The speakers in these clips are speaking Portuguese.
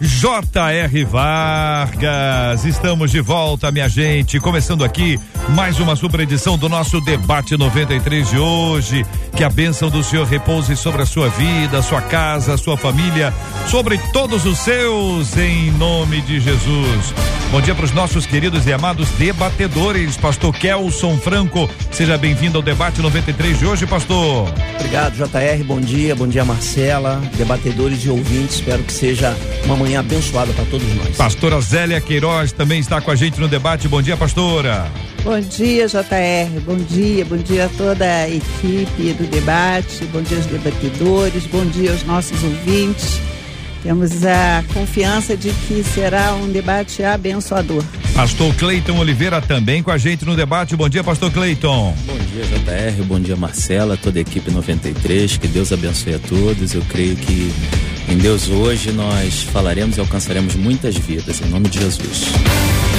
J.R. Vargas. Estamos de volta, minha gente. Começando aqui mais uma super edição do nosso debate 93 de hoje. Que a bênção do Senhor repouse sobre a sua vida, sua casa, sua família, sobre todos os seus, em nome de Jesus. Bom dia para os nossos queridos e amados debatedores. Pastor Kelson Franco, seja bem-vindo ao debate 93 de hoje, pastor. Obrigado, JR. Bom dia, bom dia, Marcela, debatedores e ouvintes. Espero que seja uma manhã abençoada para todos nós. Pastora Zélia Queiroz também está com a gente no debate. Bom dia, pastora. Bom dia, JR. Bom dia, bom dia a toda a equipe do debate. Bom dia aos debatedores. Bom dia aos nossos ouvintes. Temos a confiança de que será um debate abençoador. Pastor Cleiton Oliveira também com a gente no debate. Bom dia, Pastor Cleiton. Bom dia, JR. Bom dia, Marcela, toda a equipe 93. Que Deus abençoe a todos. Eu creio que em Deus hoje nós falaremos e alcançaremos muitas vidas, em nome de Jesus.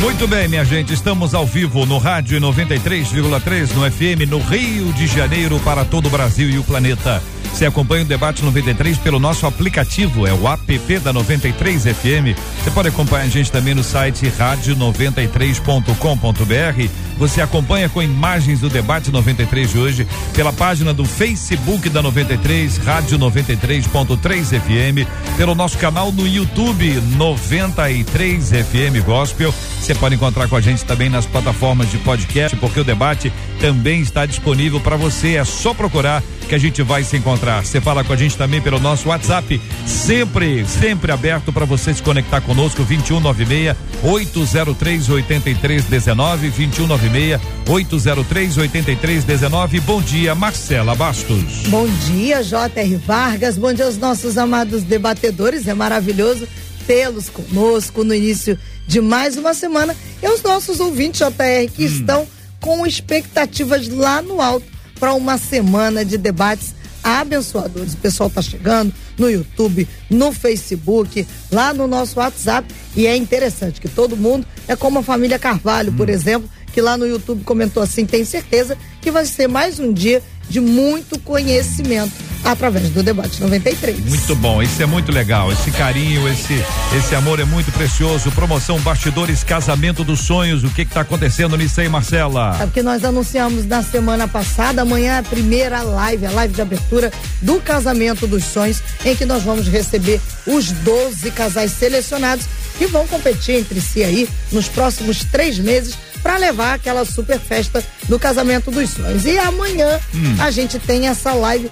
Muito bem, minha gente, estamos ao vivo no rádio 93,3 no FM no Rio de Janeiro para todo o Brasil e o planeta. Você acompanha o debate 93 pelo nosso aplicativo, é o app da 93 FM. Você pode acompanhar a gente também no site rádio93.com.br. Você acompanha com imagens do debate 93 de hoje pela página do Facebook da 93, Rádio 93.3 FM, pelo nosso canal no YouTube 93 FM Gospel. Você pode encontrar com a gente também nas plataformas de podcast, porque o debate também está disponível para você. É só procurar que a gente vai se encontrar. Você fala com a gente também pelo nosso WhatsApp, sempre, sempre aberto para você se conectar conosco, 2196 803 8319, 2196 803 8319. Bom dia, Marcela Bastos. Bom dia, J.R. Vargas. Bom dia aos nossos amados debatedores. É maravilhoso tê-los conosco no início de mais uma semana e aos nossos ouvintes, JR, que hum. estão com expectativas lá no alto para uma semana de debates abençoadores. O pessoal está chegando no YouTube, no Facebook, lá no nosso WhatsApp. E é interessante que todo mundo é como a família Carvalho, hum. por exemplo, que lá no YouTube comentou assim: tem certeza que vai ser mais um dia de muito conhecimento através do debate 93. Muito bom, isso é muito legal. Esse carinho, esse esse amor é muito precioso. Promoção Bastidores Casamento dos Sonhos. O que está acontecendo nisso aí, Marcela? É porque nós anunciamos na semana passada, amanhã é a primeira live, a live de abertura do Casamento dos Sonhos, em que nós vamos receber os 12 casais selecionados que vão competir entre si aí nos próximos três meses para levar aquela super festa do casamento dos sonhos. E amanhã hum. a gente tem essa live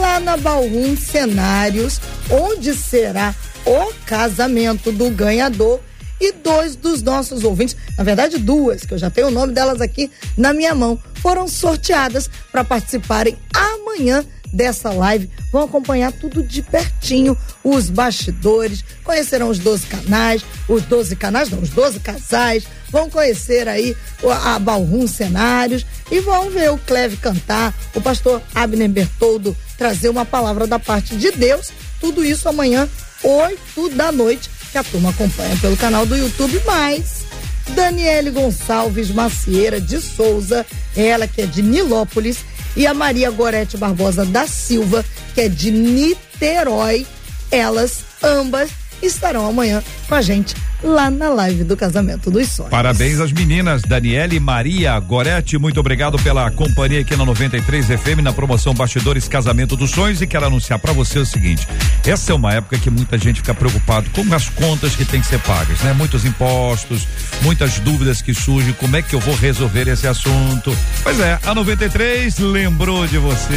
lá na Balrum Cenários, onde será o casamento do ganhador e dois dos nossos ouvintes, na verdade duas, que eu já tenho o nome delas aqui na minha mão, foram sorteadas para participarem amanhã dessa live. Vão acompanhar tudo de pertinho, os bastidores, conhecerão os 12 canais, os 12 canais, não, os 12 casais, vão conhecer aí a Balrum Cenários e vão ver o Cleve cantar, o pastor Abner Bertoldo trazer uma palavra da parte de Deus. Tudo isso amanhã, 8 da noite, que a turma acompanha pelo canal do YouTube, mais Daniele Gonçalves Macieira de Souza, ela que é de Nilópolis, e a Maria Gorete Barbosa da Silva, que é de Niterói. Elas ambas estarão amanhã com a gente lá na live do Casamento dos Sonhos. Parabéns às meninas, Daniele e Maria Goretti, muito obrigado pela companhia aqui na 93 FM na promoção Bastidores Casamento dos Sonhos e quero anunciar para você o seguinte, essa é uma época que muita gente fica preocupado com as contas que tem que ser pagas, né? Muitos impostos, muitas dúvidas que surgem, como é que eu vou resolver esse assunto? Pois é, a 93 lembrou de você.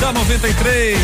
Da 93.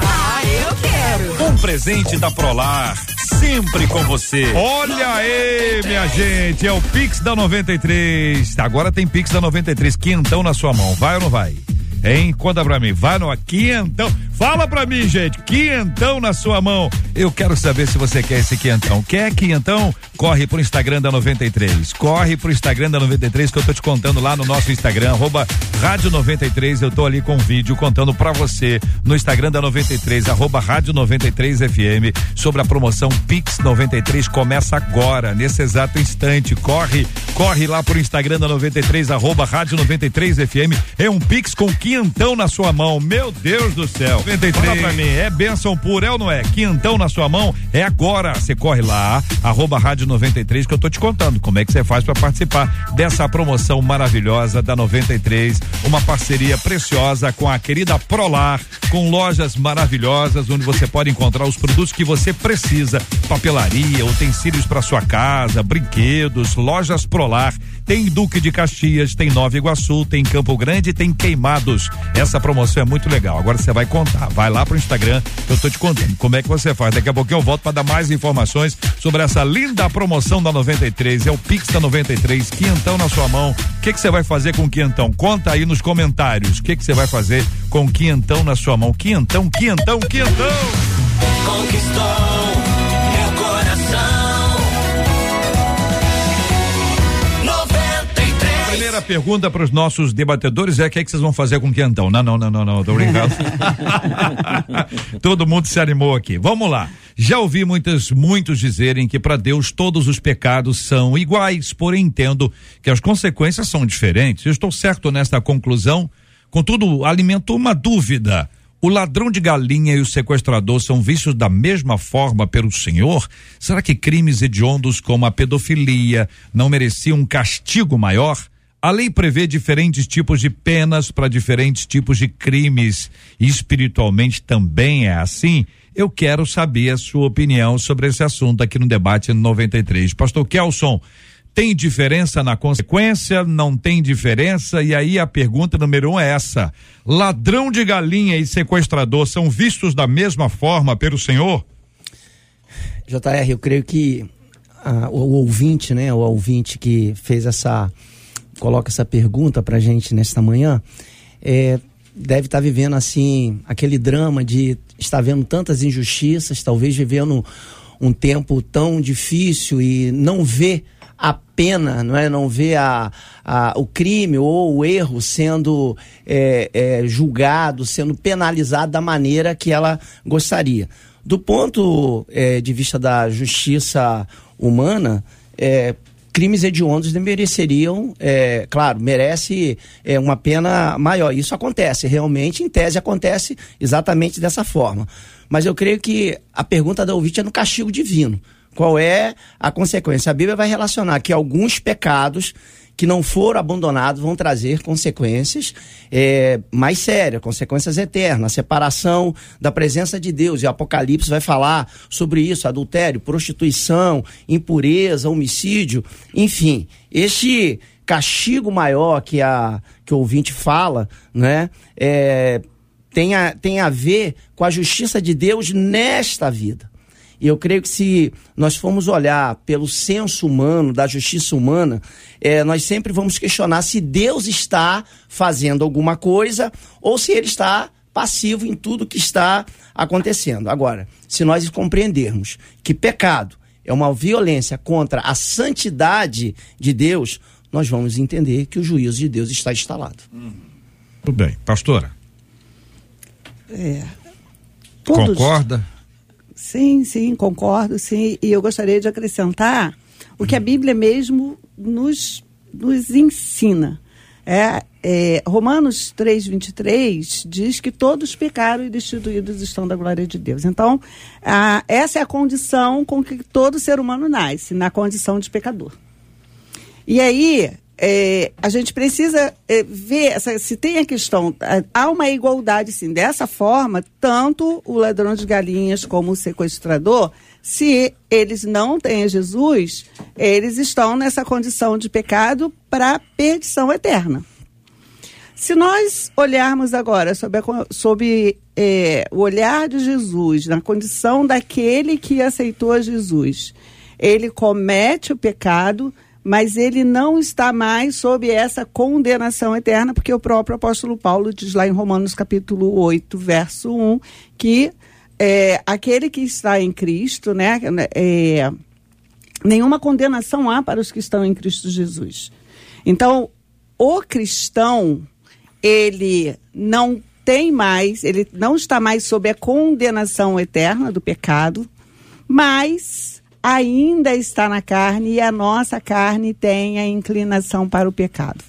Ah, eu quero. Um presente da Prolar sempre com você. Olha aí, minha gente, é o Pix da 93. Agora tem Pix da 93, quentão na sua mão. Vai ou não vai? Hein? Conta pra mim. Vai no quinhentão. Fala pra mim, gente, quinhentão na sua mão. Eu quero saber se você quer esse quinhentão. Quer quinhentão? Corre pro Instagram da 93. Corre pro Instagram da 93 que eu tô te contando lá no nosso Instagram, arroba Rádio 93. Eu tô ali com um vídeo contando pra você no Instagram da 93, arroba Rádio 93 FM, sobre a promoção Pix 93. Começa agora, nesse exato instante. Corre, corre lá pro Instagram da 93, arroba Rádio 93 FM. É um Pix com quinhentão na sua mão. Meu Deus do céu. 93. Fala pra mim, é benção pura, é ou não é? Quinhentão na sua mão, é agora. Você corre lá, arroba Rádio 93, que eu tô te contando como é que você faz para participar dessa promoção maravilhosa da 93. Uma parceria preciosa com a querida Prolar, com lojas maravilhosas, onde você pode encontrar os produtos que você precisa: papelaria, utensílios para sua casa, brinquedos, lojas Prolar. Tem Duque de Caxias, tem Nova Iguaçu, tem Campo Grande, tem Queimados. Essa promoção é muito legal. Agora você vai contar. Vai lá pro Instagram, eu tô te contando como é que você faz. Daqui a pouquinho eu volto para dar mais informações sobre essa linda promoção da 93. É o Pix da 93, quinhentão na sua mão. O que que você vai fazer com o quinhentão? Conta aí nos comentários. O que que você vai fazer com o quinhentão na sua mão? Quinhentão, quinhentão, quinhentão. Conquistou Primeira pergunta para os nossos debatedores é o que, é que vocês vão fazer com o quentão? Não, não, não, não, não, tô brincando. Todo mundo se animou aqui. Vamos lá. Já ouvi muitas, muitos dizerem que para Deus todos os pecados são iguais, porém entendo que as consequências são diferentes. Eu estou certo nesta conclusão? Contudo, alimento uma dúvida. O ladrão de galinha e o sequestrador são vistos da mesma forma pelo Senhor? Será que crimes hediondos como a pedofilia não mereciam um castigo maior? A lei prevê diferentes tipos de penas para diferentes tipos de crimes e espiritualmente também é assim? Eu quero saber a sua opinião sobre esse assunto aqui no debate 93. Pastor Kelson, tem diferença na consequência? Não tem diferença? E aí a pergunta número um é essa: ladrão de galinha e sequestrador são vistos da mesma forma pelo Senhor? JR, eu creio que ah, o, o ouvinte, né, o ouvinte que fez essa, coloca essa pergunta pra gente nesta manhã, é, deve estar vivendo assim, aquele drama de estar vendo tantas injustiças, talvez vivendo um tempo tão difícil e não ver a pena, não é? Não ver a, a, o crime ou o erro sendo é, é, julgado, sendo penalizado da maneira que ela gostaria. Do ponto é, de vista da justiça humana, é, crimes hediondos mereceriam, é, claro, merece é, uma pena maior. Isso acontece, realmente, em tese, acontece exatamente dessa forma. Mas eu creio que a pergunta da ouvinte é no castigo divino. Qual é a consequência? A Bíblia vai relacionar que alguns pecados que não foram abandonados vão trazer consequências é, mais sérias, consequências eternas, a separação da presença de Deus. E o Apocalipse vai falar sobre isso: adultério, prostituição, impureza, homicídio, enfim. Este castigo maior que, a, que o ouvinte fala, né? É, tem, a, tem a ver com a justiça de Deus nesta vida. E eu creio que se nós formos olhar pelo senso humano, da justiça humana, é, nós sempre vamos questionar se Deus está fazendo alguma coisa ou se ele está passivo em tudo que está acontecendo. Agora, se nós compreendermos que pecado é uma violência contra a santidade de Deus, nós vamos entender que o juízo de Deus está instalado. Tudo bem. Pastora, É. Todos- concorda? Sim, sim, concordo, sim. E eu gostaria de acrescentar o que a Bíblia mesmo nos, nos ensina. É, é, Romanos 3, 23 diz que todos pecaram e destituídos estão da glória de Deus. Então, a, essa é a condição com que todo ser humano nasce, na condição de pecador. E aí, é, a gente precisa é, ver essa- se tem a questão. é, Há uma igualdade, sim. Dessa forma, tanto o ladrão de galinhas como o sequestrador, se eles não têm Jesus, eles estão nessa condição de pecado para perdição eterna. Se nós olharmos agora sobre, a sobre, é, o olhar de Jesus, na condição daquele que aceitou Jesus, ele comete o pecado, mas ele não está mais sob essa condenação eterna, porque o próprio apóstolo Paulo diz lá em Romanos capítulo 8, verso 1, que é, aquele que está em Cristo, né, é, nenhuma condenação há para os que estão em Cristo Jesus. Então, o cristão, ele não tem mais, ele não está mais sob a condenação eterna do pecado, mas ainda está na carne e a nossa carne tem a inclinação para o pecado.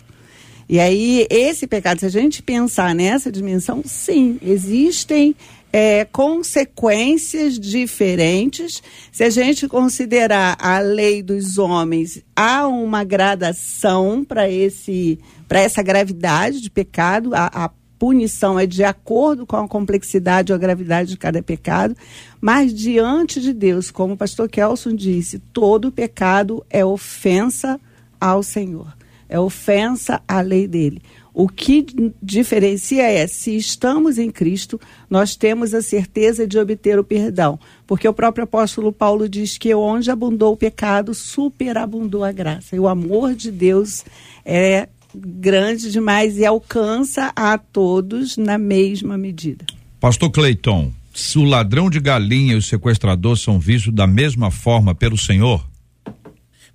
E aí, esse pecado, se a gente pensar nessa dimensão, sim, existem é, consequências diferentes. Se a gente considerar a lei dos homens, há uma gradação para esse para essa gravidade de pecado. A, a punição é de acordo com a complexidade ou a gravidade de cada pecado, mas diante de Deus, como o pastor Kelson disse, todo pecado é ofensa ao Senhor, é ofensa à lei dele. O que diferencia é, se estamos em Cristo, nós temos a certeza de obter o perdão. Porque o próprio apóstolo Paulo diz que onde abundou o pecado, superabundou a graça. E o amor de Deus é grande demais e alcança a todos na mesma medida. Pastor Cleiton, se o ladrão de galinha e o sequestrador são vistos da mesma forma pelo Senhor?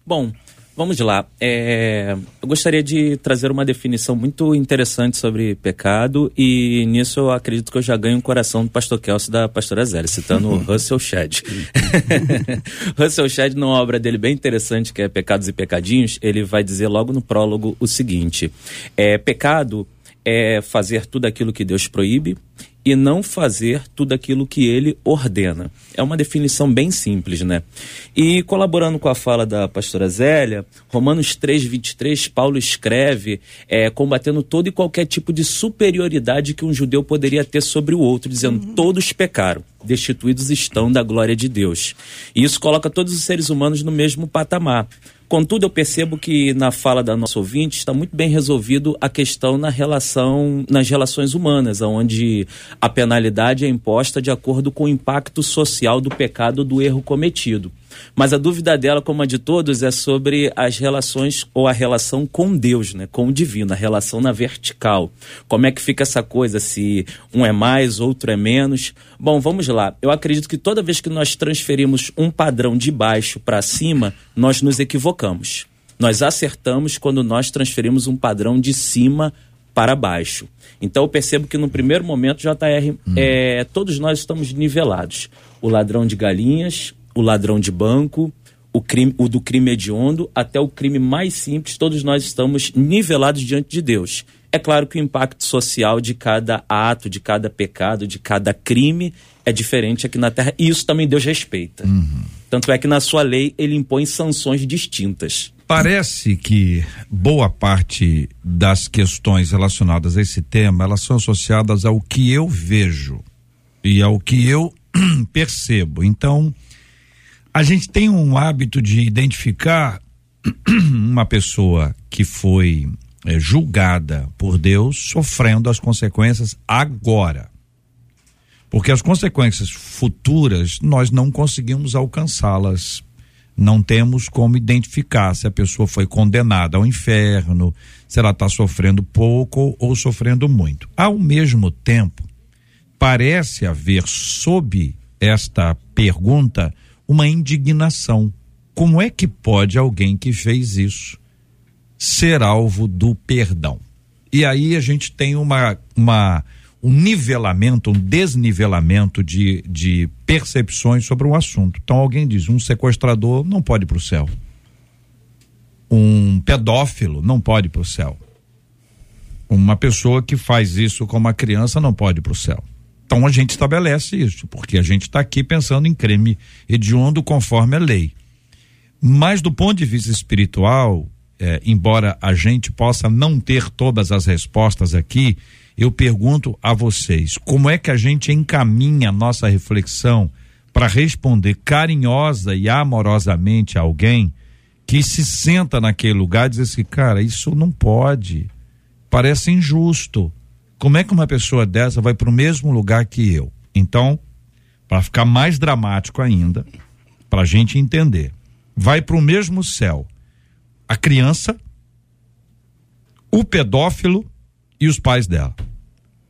Bom, Vamos lá. É, eu gostaria de trazer uma definição muito interessante sobre pecado e nisso eu acredito que eu já ganho o coração do pastor Kelsey da pastora Zélia, citando o Russell Shedd. Russell Shedd, numa obra dele bem interessante, que é Pecados e Pecadinhos, ele vai dizer logo no prólogo o seguinte: é, pecado é fazer tudo aquilo que Deus proíbe e não fazer tudo aquilo que ele ordena. É uma definição bem simples, né? E colaborando com a fala da pastora Zélia, Romanos 3, 23, Paulo escreve é, combatendo todo e qualquer tipo de superioridade que um judeu poderia ter sobre o outro, dizendo: uhum. todos pecaram, destituídos estão da glória de Deus. E isso coloca todos os seres humanos no mesmo patamar. Contudo, eu percebo que na fala da nossa ouvinte está muito bem resolvido a questão na relação, nas relações humanas, onde a penalidade é imposta de acordo com o impacto social do pecado do erro cometido. Mas a dúvida dela, como a de todos, é sobre as relações ou a relação com Deus, né? com o divino, a relação na vertical. Como é que fica essa coisa, se um é mais, outro é menos? Bom, vamos lá. Eu acredito que toda vez que nós transferimos um padrão de baixo para cima, nós nos equivocamos. Nós acertamos quando nós transferimos um padrão de cima para baixo. Então eu percebo que no primeiro momento, JR, hum. é, todos nós estamos nivelados. O ladrão de galinhas, o ladrão de banco, o, crime, o do crime hediondo, até o crime mais simples, todos nós estamos nivelados diante de Deus. É claro que o impacto social de cada ato, de cada pecado, de cada crime é diferente aqui na Terra, e isso também Deus respeita. Uhum. Tanto é que na sua lei ele impõe sanções distintas. Parece que boa parte das questões relacionadas a esse tema, elas são associadas ao que eu vejo e ao que eu percebo. Então, a gente tem um hábito de identificar uma pessoa que foi é, julgada por Deus sofrendo as consequências agora. Porque as consequências futuras nós não conseguimos alcançá-las. Não temos como identificar se a pessoa foi condenada ao inferno, se ela está sofrendo pouco ou sofrendo muito. Ao mesmo tempo, parece haver sob esta pergunta uma indignação. Como é que pode alguém que fez isso ser alvo do perdão? E aí a gente tem uma, uma um nivelamento, um desnivelamento de, de percepções sobre o assunto. Então alguém diz: um sequestrador não pode ir para o céu. Um pedófilo não pode ir para o céu. Uma pessoa que faz isso com uma criança não pode ir para o céu. Então a gente estabelece isso, porque a gente está aqui pensando em crime hediondo conforme a lei. Mas do ponto de vista espiritual, é, embora a gente possa não ter todas as respostas aqui, eu pergunto a vocês: como é que a gente encaminha a nossa reflexão para responder carinhosa e amorosamente a alguém que se senta naquele lugar e diz assim, cara, isso não pode, parece injusto. Como é que uma pessoa dessa vai para o mesmo lugar que eu? Então, para ficar mais dramático ainda, para a gente entender, vai para o mesmo céu a criança, o pedófilo e os pais dela.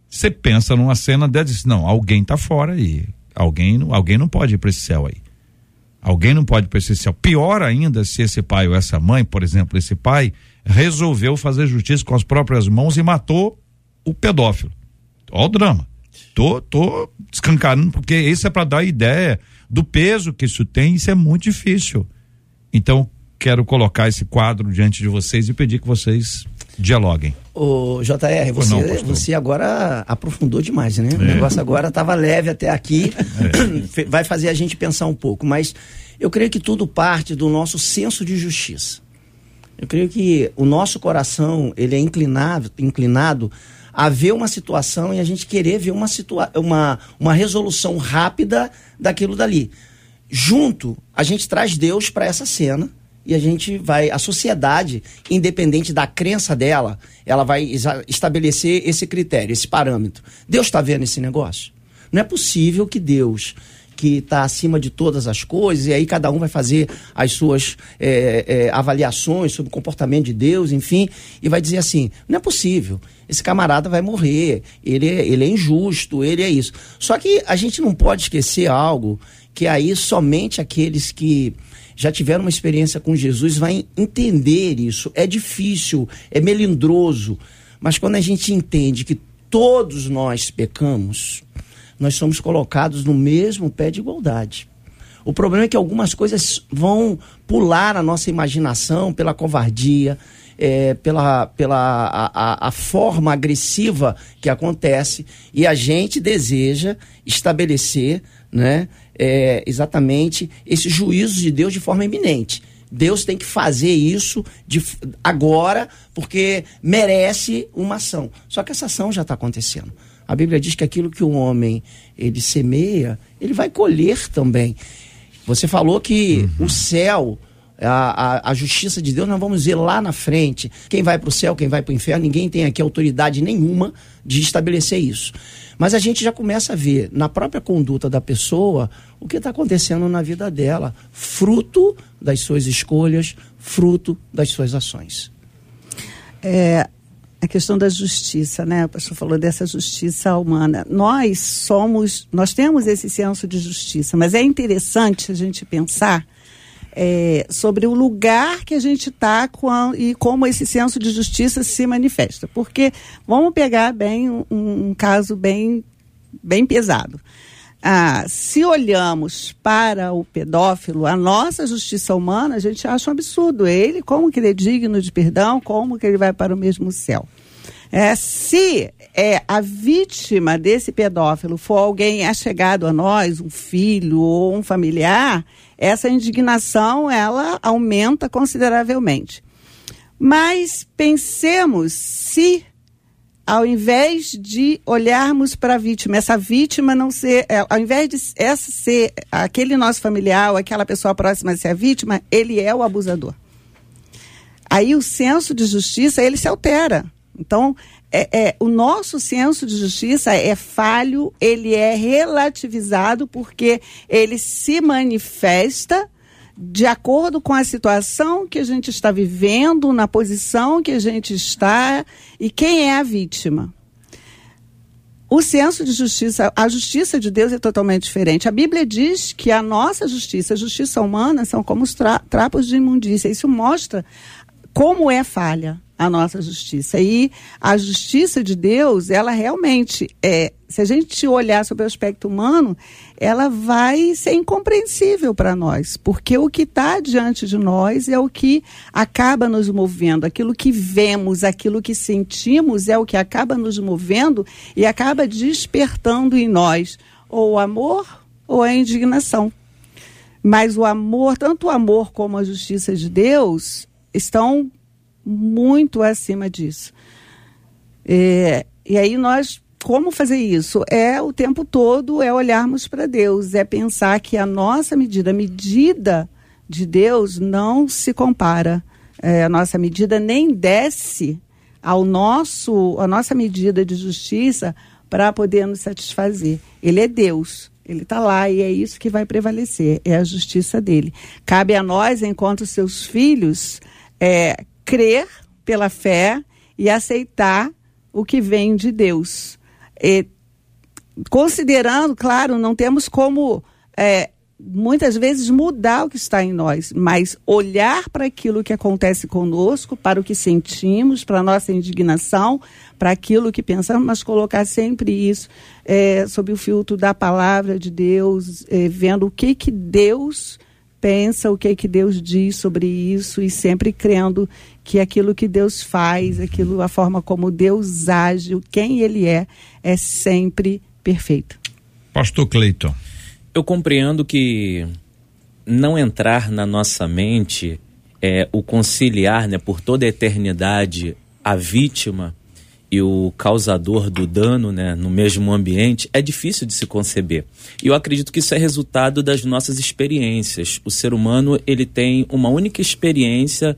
Você pensa numa cena dessa e diz, não, alguém tá fora aí. Alguém, alguém não pode ir para esse céu aí. Alguém não pode para esse céu. Pior ainda se esse pai ou essa mãe, por exemplo, esse pai resolveu fazer justiça com as próprias mãos e matou o pedófilo. Olha o drama. Tô, tô escancarando, porque isso é para dar ideia do peso que isso tem, isso é muito difícil. Então, quero colocar esse quadro diante de vocês e pedir que vocês dialoguem. O JR, você, não, você agora aprofundou demais, né? O É. negócio agora estava leve até aqui, Fe- vai fazer a gente pensar um pouco, mas eu creio que tudo parte do nosso senso de justiça. Eu creio que o nosso coração, ele é inclinado, inclinado a ver uma situação e a gente querer ver uma, situa uma, uma resolução rápida daquilo dali. Junto, a gente traz Deus para essa cena e a gente vai, a sociedade, independente da crença dela, ela vai estabelecer esse critério, esse parâmetro. Deus está vendo esse negócio? Não é possível que Deus, que está acima de todas as coisas, e aí cada um vai fazer as suas eh, eh, avaliações sobre o comportamento de Deus, enfim, e vai dizer assim: não é possível, esse camarada vai morrer, ele é, ele é injusto, ele é isso. Só que a gente não pode esquecer algo que aí somente aqueles que já tiveram uma experiência com Jesus vão entender isso. É difícil, é melindroso, mas quando a gente entende que todos nós pecamos, nós somos colocados no mesmo pé de igualdade. O problema é que algumas coisas vão pular a nossa imaginação pela covardia, é, pela, pela a, a- a forma agressiva que acontece, e a gente deseja estabelecer né, é, exatamente esse juízo de Deus de forma iminente. Deus tem que fazer isso de, agora, porque merece uma ação. Só que essa ação já está acontecendo. A Bíblia diz que aquilo que o homem ele semeia, ele vai colher também. Você falou que o céu, a, a, a justiça de Deus, nós vamos ver lá na frente. Quem vai para o céu, quem vai para o inferno, ninguém tem aqui autoridade nenhuma de estabelecer isso. Mas a gente já começa a ver na própria conduta da pessoa o que está acontecendo na vida dela, fruto das suas escolhas, fruto das suas ações. É, a questão da justiça, né? O pastor falou dessa justiça humana. Nós somos, nós temos esse senso de justiça, mas é interessante a gente pensar é, sobre o lugar que a gente está e como esse senso de justiça se manifesta. Porque vamos pegar bem um, um caso bem, bem pesado. Ah, se olhamos para o pedófilo, a nossa justiça humana, a gente acha um absurdo. Ele, como que ele é digno de perdão, como que ele vai para o mesmo céu? É, se é, a vítima desse pedófilo for alguém achegado a nós, um filho ou um familiar, essa indignação ela aumenta consideravelmente. Mas pensemos se ao invés de olharmos para a vítima, essa vítima não ser, é, ao invés de essa ser aquele nosso familiar aquela pessoa próxima a ser a vítima, ele é o abusador. Aí o senso de justiça ele se altera. Então, é, é, o nosso senso de justiça é falho, ele é relativizado porque ele se manifesta de acordo com a situação que a gente está vivendo, na posição que a gente está e quem é a vítima. O senso de justiça, a justiça de Deus é totalmente diferente. A Bíblia diz que a nossa justiça, a justiça humana, são como os tra trapos de imundícia. Isso mostra como é falha a nossa justiça. E a justiça de Deus, ela realmente é, se a gente olhar sobre o aspecto humano, ela vai ser incompreensível para nós, porque o que está diante de nós é o que acaba nos movendo, aquilo que vemos, aquilo que sentimos é o que acaba nos movendo e acaba despertando em nós ou o amor ou a indignação. Mas o amor, tanto o amor como a justiça de Deus, estão muito acima disso. É, e aí nós, como fazer isso? É o tempo todo é olharmos para Deus, é pensar que a nossa medida, a medida de Deus não se compara. É, a nossa medida nem desce ao nosso, a nossa medida de justiça para poder nos satisfazer. Ele é Deus. Ele está lá e é isso que vai prevalecer, é a justiça dele. Cabe a nós, enquanto seus filhos, é crer pela fé e aceitar o que vem de Deus. E, considerando, claro, não temos como é, muitas vezes mudar o que está em nós, mas olhar para aquilo que acontece conosco, para o que sentimos, para a nossa indignação, para aquilo que pensamos, mas colocar sempre isso é, sob o filtro da palavra de Deus, é, vendo o que que Deus pensa, o que que Deus diz sobre isso e sempre crendo que aquilo que Deus faz, aquilo a forma como Deus age, quem Ele é, é sempre perfeito. Pastor Cleiton eu compreendo que não entrar na nossa mente é o conciliar, né, por toda a eternidade, a vítima e o causador do dano, né, no mesmo ambiente, é difícil de se conceber. E eu acredito que isso é resultado das nossas experiências. O ser humano, ele tem uma única experiência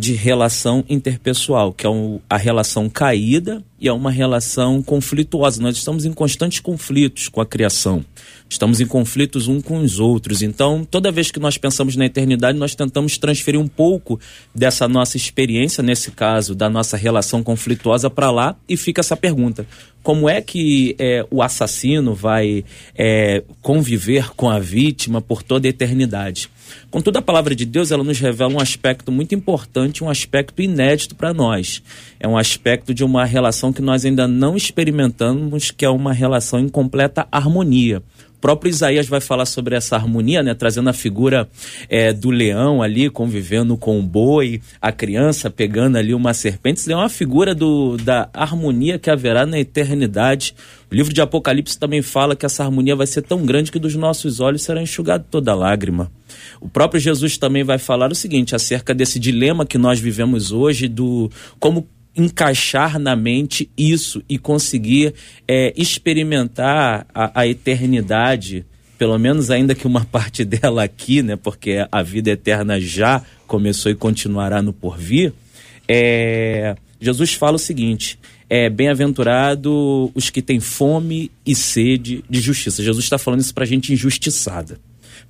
de relação interpessoal, que é a relação caída e é uma relação conflituosa. Nós estamos em constantes conflitos com a criação. Estamos em conflitos um com os outros. Então, toda vez que nós pensamos na eternidade, nós tentamos transferir um pouco dessa nossa experiência, nesse caso, da nossa relação conflituosa para lá, e fica essa pergunta: como é que é, o assassino vai é, conviver com a vítima por toda a eternidade? Contudo, a palavra de Deus ela nos revela um aspecto muito importante, um aspecto inédito para nós. É um aspecto de uma relação que nós ainda não experimentamos, que é uma relação em completa harmonia próprio Isaías vai falar sobre essa harmonia, né? Trazendo a figura é, do leão ali convivendo com o boi, a criança pegando ali uma serpente. É uma figura do, da harmonia que haverá na eternidade. O livro de Apocalipse também fala que essa harmonia vai ser tão grande que dos nossos olhos será enxugada toda lágrima. O próprio Jesus também vai falar o seguinte acerca desse dilema que nós vivemos hoje do como encaixar na mente isso e conseguir é, experimentar a, a, eternidade, pelo menos ainda que uma parte dela aqui, né? Porque a vida eterna já começou e continuará no porvir. É, Jesus fala o seguinte: é bem-aventurado os que têm fome e sede de justiça. Jesus está falando isso para gente injustiçada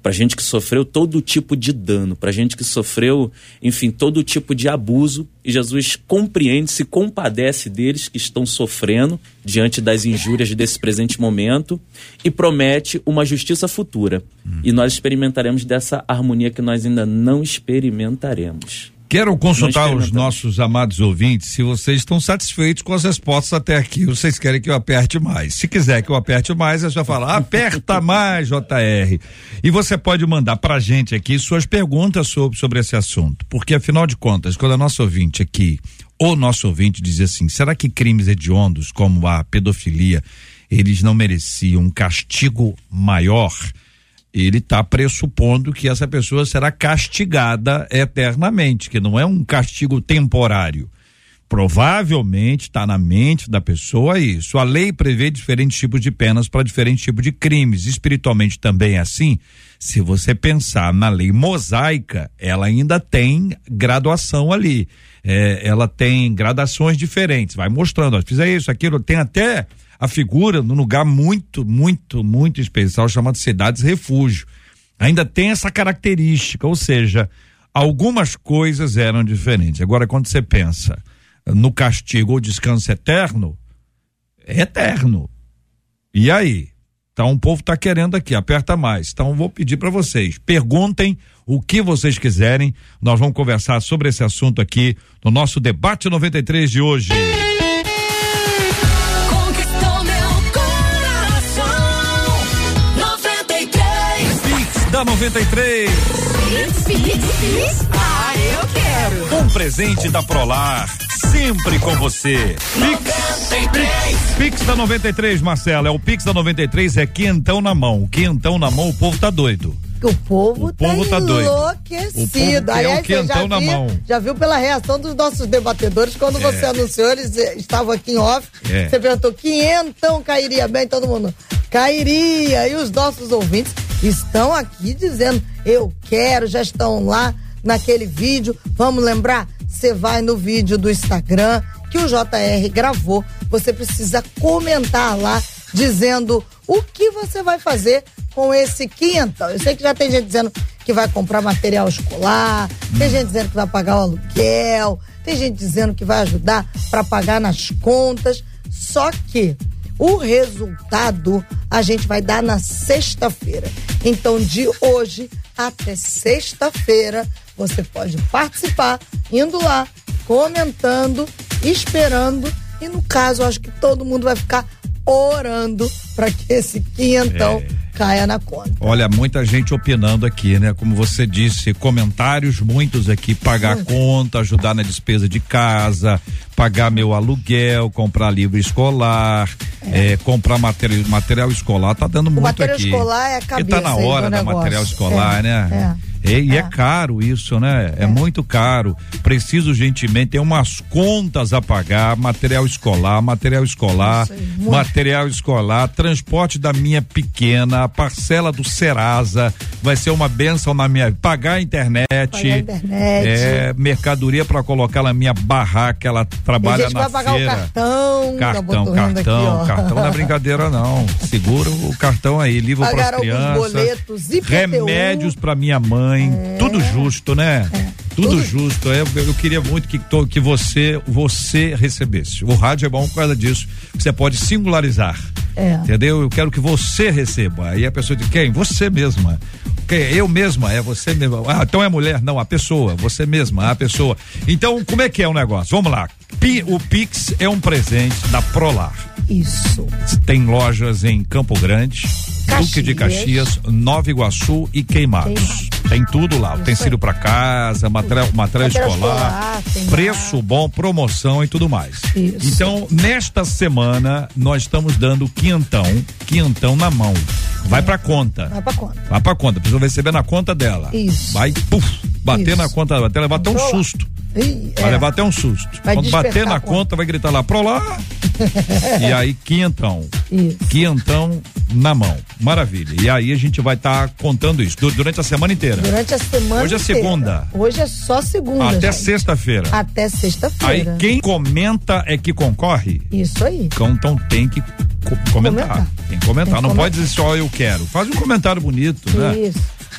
para gente que sofreu todo tipo de dano, para gente que sofreu, enfim, todo tipo de abuso, e Jesus compreende, se compadece deles que estão sofrendo diante das injúrias desse presente momento e promete uma justiça futura. Hum. E nós experimentaremos dessa harmonia que nós ainda não experimentaremos. Quero consultar os nossos amados ouvintes se vocês estão satisfeitos com as respostas até aqui. Vocês querem que eu aperte mais. Se quiser que eu aperte mais, é só falar, aperta mais, JR. E você pode mandar pra gente aqui suas perguntas sobre, sobre esse assunto. Porque, afinal de contas, quando a nossa ouvinte aqui, ou nosso ouvinte diz assim, será que crimes hediondos, como a pedofilia, eles não mereciam um castigo maior? Ele está pressupondo que essa pessoa será castigada eternamente, que não é um castigo temporário. Provavelmente está na mente da pessoa isso. A lei prevê diferentes tipos de penas para diferentes tipos de crimes. Espiritualmente também é assim. Se você pensar na lei mosaica, ela ainda tem graduação ali. É, ela tem gradações diferentes. Vai mostrando, ó, fiz isso, aquilo, tem até a figura num lugar muito, muito, muito especial chamado Cidades Refúgio. Ainda tem essa característica, ou seja, algumas coisas eram diferentes. Agora, quando você pensa no castigo ou descanso eterno, é eterno. E aí? Então o povo está querendo aqui, aperta mais. Então vou pedir para vocês, perguntem o que vocês quiserem. Nós vamos conversar sobre esse assunto aqui no nosso debate 93 de hoje. Da 93. Ah, eu quero. Um presente da Prolar, sempre com você. Pix, Pix da 93, Marcelo. É o Pix da 93, é quentão na mão. Quentão na mão, o povo tá doido. O povo, o povo tá, tá enlouquecido. Doido. Aliás, é o quentão na viu, mão. já viu pela reação dos nossos debatedores quando é. você anunciou, eles eh, estavam aqui em off. É. Você perguntou, quinhentão cairia bem, todo mundo cairia. E os nossos ouvintes estão aqui dizendo: eu quero, já estão lá naquele vídeo. Vamos lembrar? Você vai no vídeo do Instagram que o JR gravou. Você precisa comentar lá dizendo o que você vai fazer com esse quinhentão. Eu sei que já tem gente dizendo que vai comprar material escolar, tem gente dizendo que vai pagar o aluguel, tem gente dizendo que vai ajudar para pagar nas contas. Só que o resultado a gente vai dar na sexta-feira. Então, de hoje até sexta-feira, você pode participar indo lá, comentando, esperando. E no caso, acho que todo mundo vai ficar orando para que esse quinhentão caia na conta. Olha, muita gente opinando aqui, né? Como você disse, comentários muitos aqui, pagar Hum. conta, ajudar na despesa de casa, pagar meu aluguel, comprar livro escolar, eh, comprar material, material escolar, tá dando muito material aqui. escolar é a Porque tá na cabeça do hora negócio. material escolar, É, né? E, e é. caro isso, né? É. muito caro. Preciso urgentemente, tem umas contas a pagar, material escolar, material escolar, muito. material escolar, transporte da minha pequena, parcela do Serasa, vai ser uma benção na minha, pagar a internet, Pagar a internet. é, mercadoria para colocar na minha barraca, ela trabalha na vai pagar feira. o cartão. Cartão, rindo cartão, aqui, cartão não é brincadeira não. Segura o cartão aí, livro para as crianças. boletos. Remédios para minha mãe, tudo justo, né? Tudo, Tudo justo. Eu, eu queria muito que, que você você recebesse. O rádio é bom por causa disso. Você pode singularizar. É. Entendeu? Eu quero que você receba. Aí a pessoa diz: quem? Você mesma. Quem? Eu mesma, é você mesma. Ah, então é mulher? Não, a pessoa, você mesma, a pessoa. Então, como é que é o negócio? Vamos lá. O Pix é um presente da Prolar. Isso. Tem lojas em Campo Grande, Duque de Caxias, Nova Iguaçu e Queimados. Queimados. Tem tudo lá, utensílio para casa, material, material, escolar, escolar, tem lá. preço bom, promoção e tudo mais. Isso. Então, nesta semana, nós estamos dando quinhentão, quinhentão na mão. Vai pra conta. Vai pra conta. Vai pra conta, precisa receber na conta dela. Isso. Vai, puf, bater Isso. na conta, vai levar até um susto. Vai é. levar até um susto. Vai Quando bater na conta. conta, vai gritar lá, pro lá. e aí, quinhentão. Isso. Quinhentão na mão. Maravilha. E aí a gente vai estar contando isso du- durante a semana inteira. Durante a semana Hoje é inteira. segunda. Hoje é só segunda, Até sexta-feira. Até Aí sexta-feira. quem comenta é que concorre. Isso aí. Então, então tem que co- comentar. Comentar. Tem que comentar. Tem que Não comentar. pode dizer só eu quero. Faz um comentário bonito, né? Isso.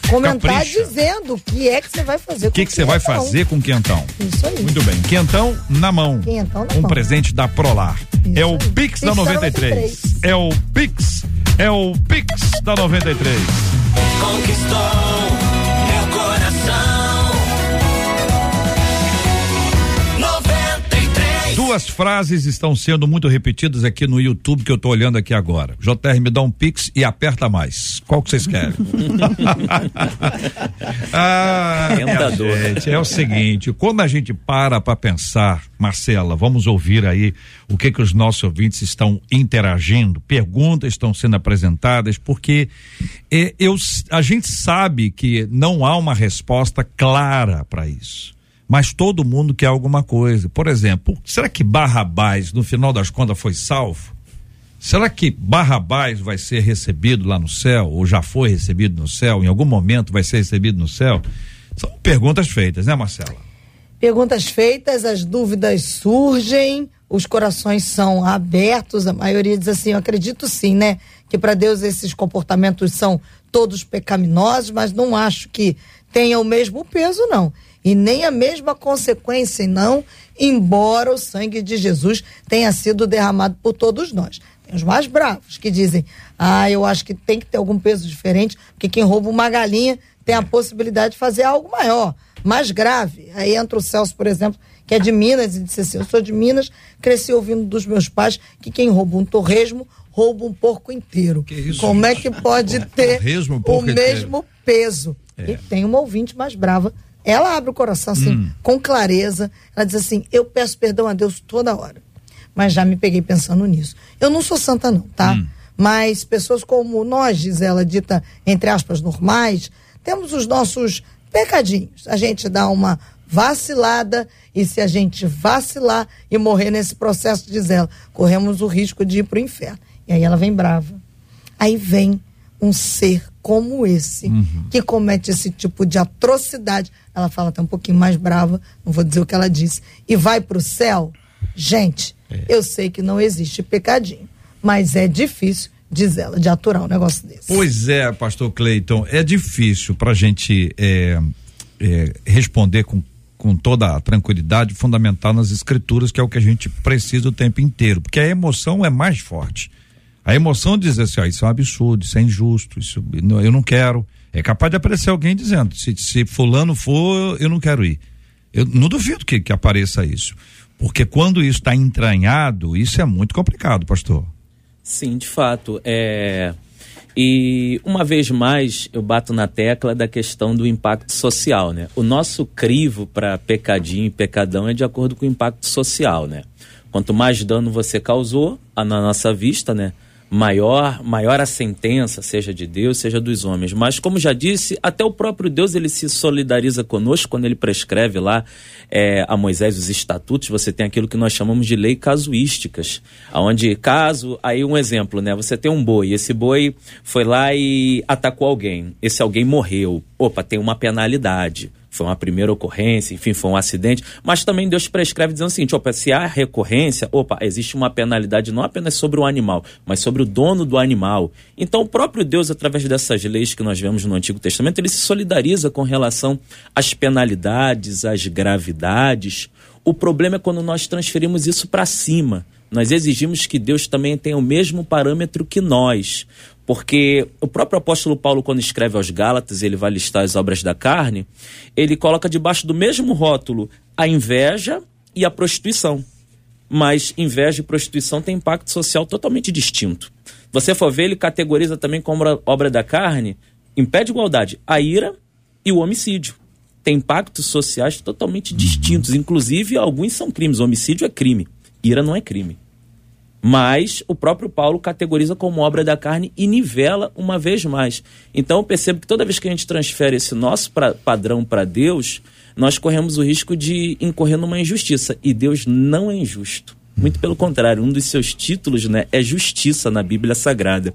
Comentar Capricha. dizendo o que é que você vai fazer O que que você vai fazer com o quentão? Isso aí. Muito bem. Quentão na mão. Quentão na um mão. presente da Prolar. Isso é o. Pix da 93. 93. É o Pix. É o Pix da 93. Conquistou Duas frases estão sendo muito repetidas aqui no YouTube que eu tô olhando aqui agora. JR me dá um Pix e aperta mais. Qual que vocês querem? ah, gente, é o seguinte, quando a gente para para pensar, Marcela, vamos ouvir aí o que que os nossos ouvintes estão interagindo, perguntas estão sendo apresentadas, porque eh, eu, a gente sabe que não há uma resposta clara para isso mas todo mundo quer alguma coisa. Por exemplo, será que Barrabás, no final das contas, foi salvo? Será que Barrabás vai ser recebido lá no céu, ou já foi recebido no céu, em algum momento vai ser recebido no céu? São perguntas feitas, né, Marcela? Perguntas feitas, as dúvidas surgem, os corações são abertos, a maioria diz assim, eu acredito sim, né? Que para Deus esses comportamentos são todos pecaminosos, mas não acho que tenha o mesmo peso, não. E nem a mesma consequência, não, embora o sangue de Jesus tenha sido derramado por todos nós. Tem os mais bravos que dizem, ah, eu acho que tem que ter algum peso diferente, porque quem rouba uma galinha tem a possibilidade de fazer algo maior, mais grave. Aí entra o Celso, por exemplo, que é de Minas, e disse assim: Eu sou de Minas, cresci ouvindo dos meus pais que quem rouba um torresmo rouba um porco inteiro. Que isso, Como é que pode ter Torresmo, o inteiro. mesmo peso? E tem uma ouvinte mais brava. Ela abre o coração assim, Hum. com clareza. Ela diz assim: Eu peço perdão a Deus toda hora. Mas já me peguei pensando nisso. Eu não sou santa, não, tá? Hum. Mas pessoas como nós, diz ela, dita entre aspas, normais, temos os nossos pecadinhos. A gente dá uma vacilada e se a gente vacilar e morrer nesse processo, diz ela, corremos o risco de ir para o inferno. E aí ela vem brava. Aí vem um ser como esse, que comete esse tipo de atrocidade. Ela fala até um pouquinho mais brava, não vou dizer o que ela disse, e vai para o céu. Gente, eu sei que não existe pecadinho, mas é difícil diz ela, de aturar um negócio desse. Pois é, pastor Cleiton, é difícil para a gente é, é, responder com, com toda a tranquilidade, fundamental nas escrituras, que é o que a gente precisa o tempo inteiro, porque a emoção é mais forte. A emoção diz assim, ó, isso é um absurdo, isso é injusto, isso eu não quero. É capaz de aparecer alguém dizendo, se, se fulano for, eu não quero ir. Eu não duvido que, que apareça isso. Porque quando isso está entranhado, isso é muito complicado, pastor. Sim, de fato. É... E uma vez mais eu bato na tecla da questão do impacto social, né? O nosso crivo para pecadinho e pecadão é de acordo com o impacto social, né? Quanto mais dano você causou, na nossa vista, né? Maior, maior a sentença, seja de Deus, seja dos homens. Mas, como já disse, até o próprio Deus ele se solidariza conosco quando ele prescreve lá é, a Moisés os estatutos. Você tem aquilo que nós chamamos de lei casuísticas, aonde caso, aí um exemplo, né? Você tem um boi, esse boi foi lá e atacou alguém, esse alguém morreu. Opa, tem uma penalidade foi uma primeira ocorrência, enfim, foi um acidente, mas também Deus prescreve dizendo o seguinte: opa, se há recorrência, opa, existe uma penalidade não apenas sobre o animal, mas sobre o dono do animal. Então, o próprio Deus, através dessas leis que nós vemos no Antigo Testamento, ele se solidariza com relação às penalidades, às gravidades. O problema é quando nós transferimos isso para cima. Nós exigimos que Deus também tenha o mesmo parâmetro que nós. Porque o próprio apóstolo Paulo, quando escreve aos Gálatas, ele vai listar as obras da carne, ele coloca debaixo do mesmo rótulo a inveja e a prostituição. Mas inveja e prostituição têm impacto social totalmente distinto. Você for ver, ele categoriza também como obra da carne, impede igualdade, a ira e o homicídio. Tem impactos sociais totalmente distintos. Inclusive, alguns são crimes. Homicídio é crime, ira não é crime. Mas o próprio Paulo categoriza como obra da carne e nivela uma vez mais. Então eu percebo que toda vez que a gente transfere esse nosso pra, padrão para Deus, nós corremos o risco de incorrer numa injustiça. E Deus não é injusto. Muito pelo contrário, um dos seus títulos né, é justiça na Bíblia Sagrada.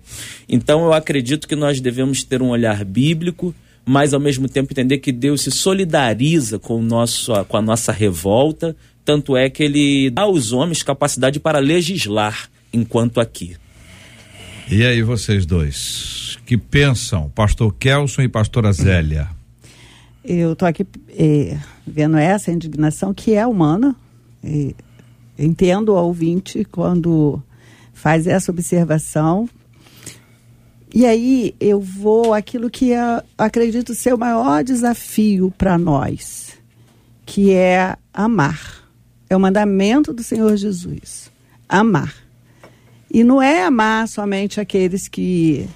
Então eu acredito que nós devemos ter um olhar bíblico, mas ao mesmo tempo entender que Deus se solidariza com, o nosso, com a nossa revolta, tanto é que ele dá aos homens capacidade para legislar enquanto aqui. E aí, vocês dois, que pensam, pastor Kelson e pastora Zélia? Eu estou aqui eh, vendo essa indignação que é humana. Eh, entendo o ouvinte quando faz essa observação. E aí eu vou aquilo que é, acredito ser o maior desafio para nós, que é amar. É o mandamento do Senhor Jesus. Amar. E não é amar somente aqueles que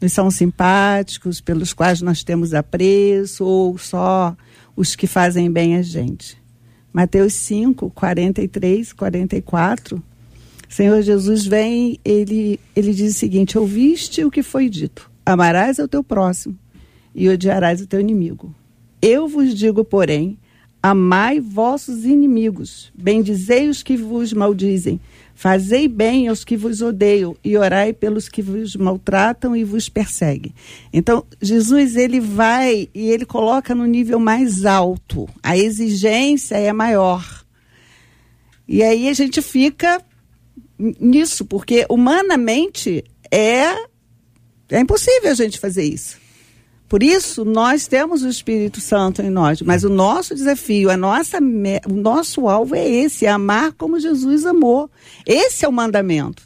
nos são simpáticos, pelos quais nós temos apreço, ou só os que fazem bem a gente. Mateus 5, 43, 44. Senhor Jesus vem, ele, ele diz o seguinte: Ouviste o que foi dito: Amarás ao teu próximo e odiarás o teu inimigo. Eu vos digo, porém, Amai vossos inimigos, bendizei os que vos maldizem, fazei bem aos que vos odeiam e orai pelos que vos maltratam e vos perseguem. Então, Jesus ele vai e ele coloca no nível mais alto. A exigência é maior. E aí a gente fica nisso, porque humanamente é é impossível a gente fazer isso. Por isso, nós temos o Espírito Santo em nós, mas o nosso desafio, a nossa, o nosso alvo é esse, é amar como Jesus amou. Esse é o mandamento.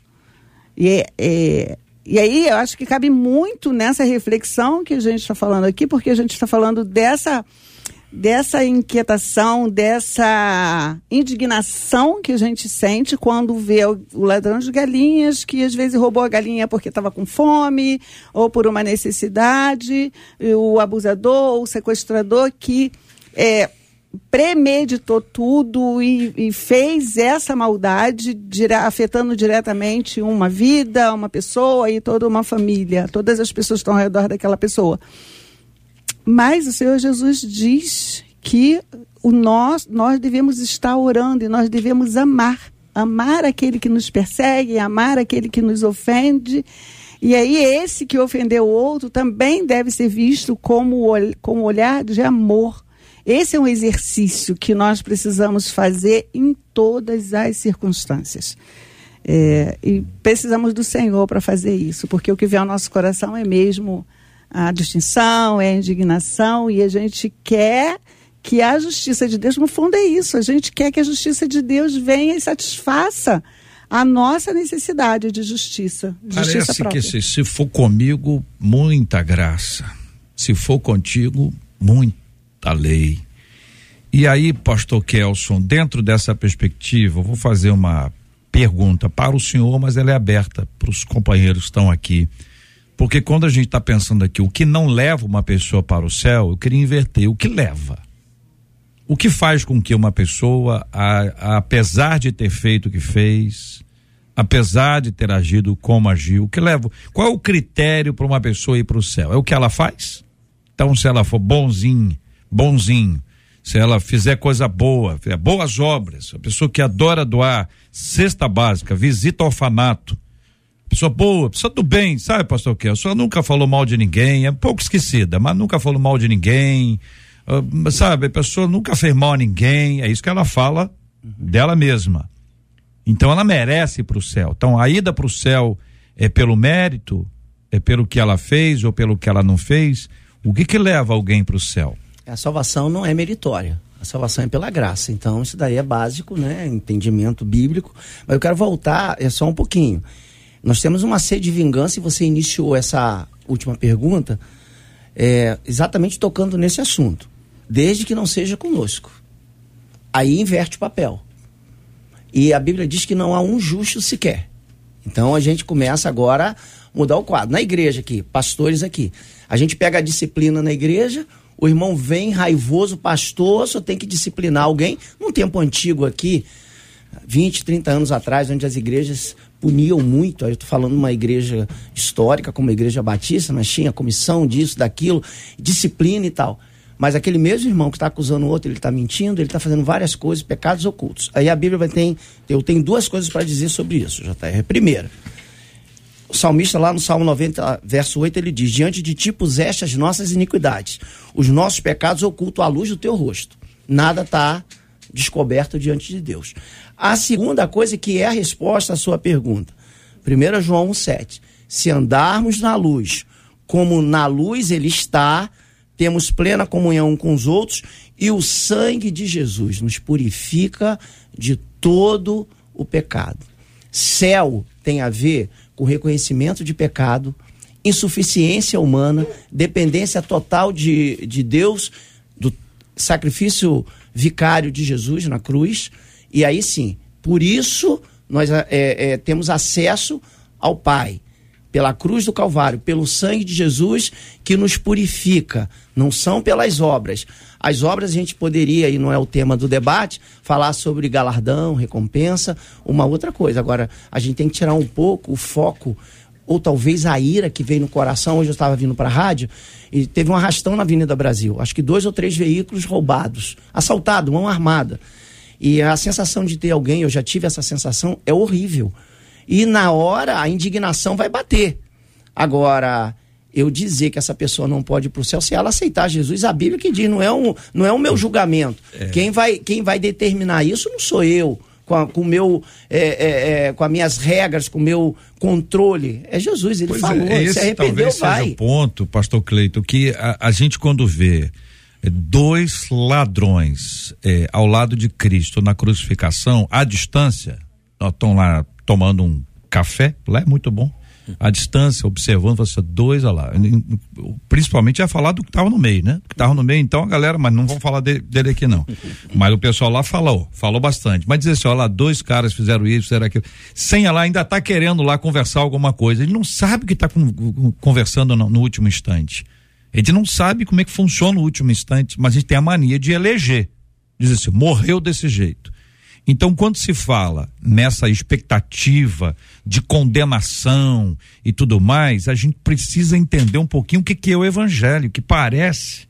E, é, é, e aí eu acho que cabe muito nessa reflexão que a gente está falando aqui, porque a gente está falando dessa dessa inquietação, dessa indignação que a gente sente quando vê o, ladrão de galinhas que às vezes roubou a galinha porque estava com fome ou por uma necessidade, o abusador, o sequestrador que é, premeditou tudo e, e, fez essa maldade dire, afetando diretamente uma vida, uma pessoa e toda uma família, todas as pessoas estão ao redor daquela pessoa. Mas o Senhor Jesus diz que o nós, nós devemos estar orando e nós devemos amar. Amar aquele que nos persegue, amar aquele que nos ofende. E aí, esse que ofendeu o outro também deve ser visto como, com um olhar de amor. Esse é um exercício que nós precisamos fazer em todas as circunstâncias. É, e precisamos do Senhor para fazer isso, porque o que vem ao nosso coração é mesmo a distinção, é a indignação, e a gente quer que a justiça de Deus, no fundo, é isso. A gente quer que a justiça de Deus venha e satisfaça a nossa necessidade de justiça. justiça Parece própria. que se, se for comigo, muita graça. Se for contigo, muita lei. E aí, pastor Kelson, dentro dessa perspectiva, eu vou fazer uma pergunta para o senhor, mas ela é aberta para os companheiros que estão aqui. Porque quando a gente está pensando aqui, o que não leva uma pessoa para o céu, eu queria inverter. O que leva? O que faz com que uma pessoa, a, a, apesar de ter feito o que fez, apesar de ter agido como agiu, o que leva? Qual é o critério para uma pessoa ir para o céu? É o que ela faz? Então, se ela for bonzinho, bonzinho, se ela fizer coisa boa, boas obras, a pessoa que adora doar cesta básica, visita orfanato, pessoa boa, pessoa do bem, sabe, pastor Kel? A pessoa nunca falou mal de ninguém, é um pouco esquecida, mas nunca falou mal de ninguém, uh, sabe, a pessoa nunca fez mal a ninguém, é isso que ela fala dela mesma. Então ela merece para o céu. Então a ida para o céu é pelo mérito, é pelo que ela fez ou pelo que ela não fez. O que que leva alguém para o céu? A salvação não é meritória. A salvação é pela graça. Então, isso daí é básico, né? Entendimento bíblico. Mas eu quero voltar é só um pouquinho. Nós temos uma sede de vingança e você iniciou essa última pergunta é, exatamente tocando nesse assunto. Desde que não seja conosco. Aí inverte o papel. E a Bíblia diz que não há um justo sequer. Então a gente começa agora a mudar o quadro. Na igreja aqui, pastores aqui. A gente pega a disciplina na igreja, o irmão vem raivoso, pastor, só tem que disciplinar alguém. Num tempo antigo aqui, 20, 30 anos atrás, onde as igrejas puniam muito, eu estou falando de uma igreja histórica, como a igreja batista, mas tinha comissão disso, daquilo, disciplina e tal. Mas aquele mesmo irmão que está acusando o outro, ele está mentindo, ele está fazendo várias coisas, pecados ocultos. Aí a Bíblia vai ter, eu tenho duas coisas para dizer sobre isso, JR. Primeira, o salmista lá no Salmo 90, verso 8, ele diz: Diante de ti puseste as nossas iniquidades, os nossos pecados ocultos à luz do teu rosto. Nada está descoberto diante de Deus. A segunda coisa que é a resposta à sua pergunta. 1 João 1,7. Se andarmos na luz, como na luz ele está, temos plena comunhão com os outros, e o sangue de Jesus nos purifica de todo o pecado. Céu tem a ver com reconhecimento de pecado, insuficiência humana, dependência total de, de Deus, do sacrifício vicário de Jesus na cruz. E aí sim, por isso nós é, é, temos acesso ao Pai, pela cruz do Calvário, pelo sangue de Jesus que nos purifica, não são pelas obras. As obras a gente poderia, e não é o tema do debate, falar sobre galardão, recompensa, uma outra coisa. Agora, a gente tem que tirar um pouco o foco, ou talvez a ira que veio no coração. Hoje eu estava vindo para a rádio e teve um arrastão na Avenida Brasil. Acho que dois ou três veículos roubados, assaltado, mão armada. E a sensação de ter alguém, eu já tive essa sensação, é horrível. E na hora a indignação vai bater. Agora, eu dizer que essa pessoa não pode ir para o céu, se ela aceitar Jesus, a Bíblia que diz, não é, um, não é o meu julgamento. É. Quem, vai, quem vai determinar isso não sou eu, com, a, com, meu, é, é, é com as minhas regras, com o meu controle. É Jesus, ele pois falou, é, esse se arrependeu, talvez vai. seja o ponto, pastor Cleito, que a, a gente quando vê dois ladrões é, ao lado de Cristo na crucificação, à distância, estão lá tomando um café, lá é muito bom. À distância, observando, você dois, olha lá. Principalmente ia falar do que estava no meio, né? Que estava no meio, então a galera, mas não vamos falar dele, dele aqui não. Mas o pessoal lá falou, falou bastante. Mas dizer assim, olha lá, dois caras fizeram isso, fizeram aquilo. Sem ela ainda tá querendo lá conversar alguma coisa. Ele não sabe o que está conversando no, no último instante. A gente não sabe como é que funciona o último instante, mas a gente tem a mania de eleger. Diz assim, morreu desse jeito. Então, quando se fala nessa expectativa de condenação e tudo mais, a gente precisa entender um pouquinho o que, que é o evangelho, que parece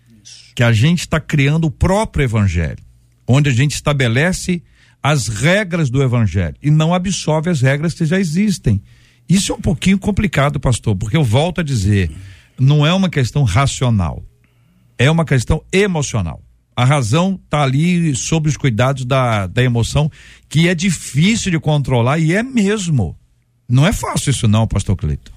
que a gente está criando o próprio evangelho, onde a gente estabelece as regras do evangelho e não absorve as regras que já existem. Isso é um pouquinho complicado, pastor, porque eu volto a dizer, não é uma questão racional, é uma questão emocional. A razão está ali sob os cuidados da, da emoção, que é difícil de controlar e é mesmo. Não é fácil isso não, pastor Cleiton.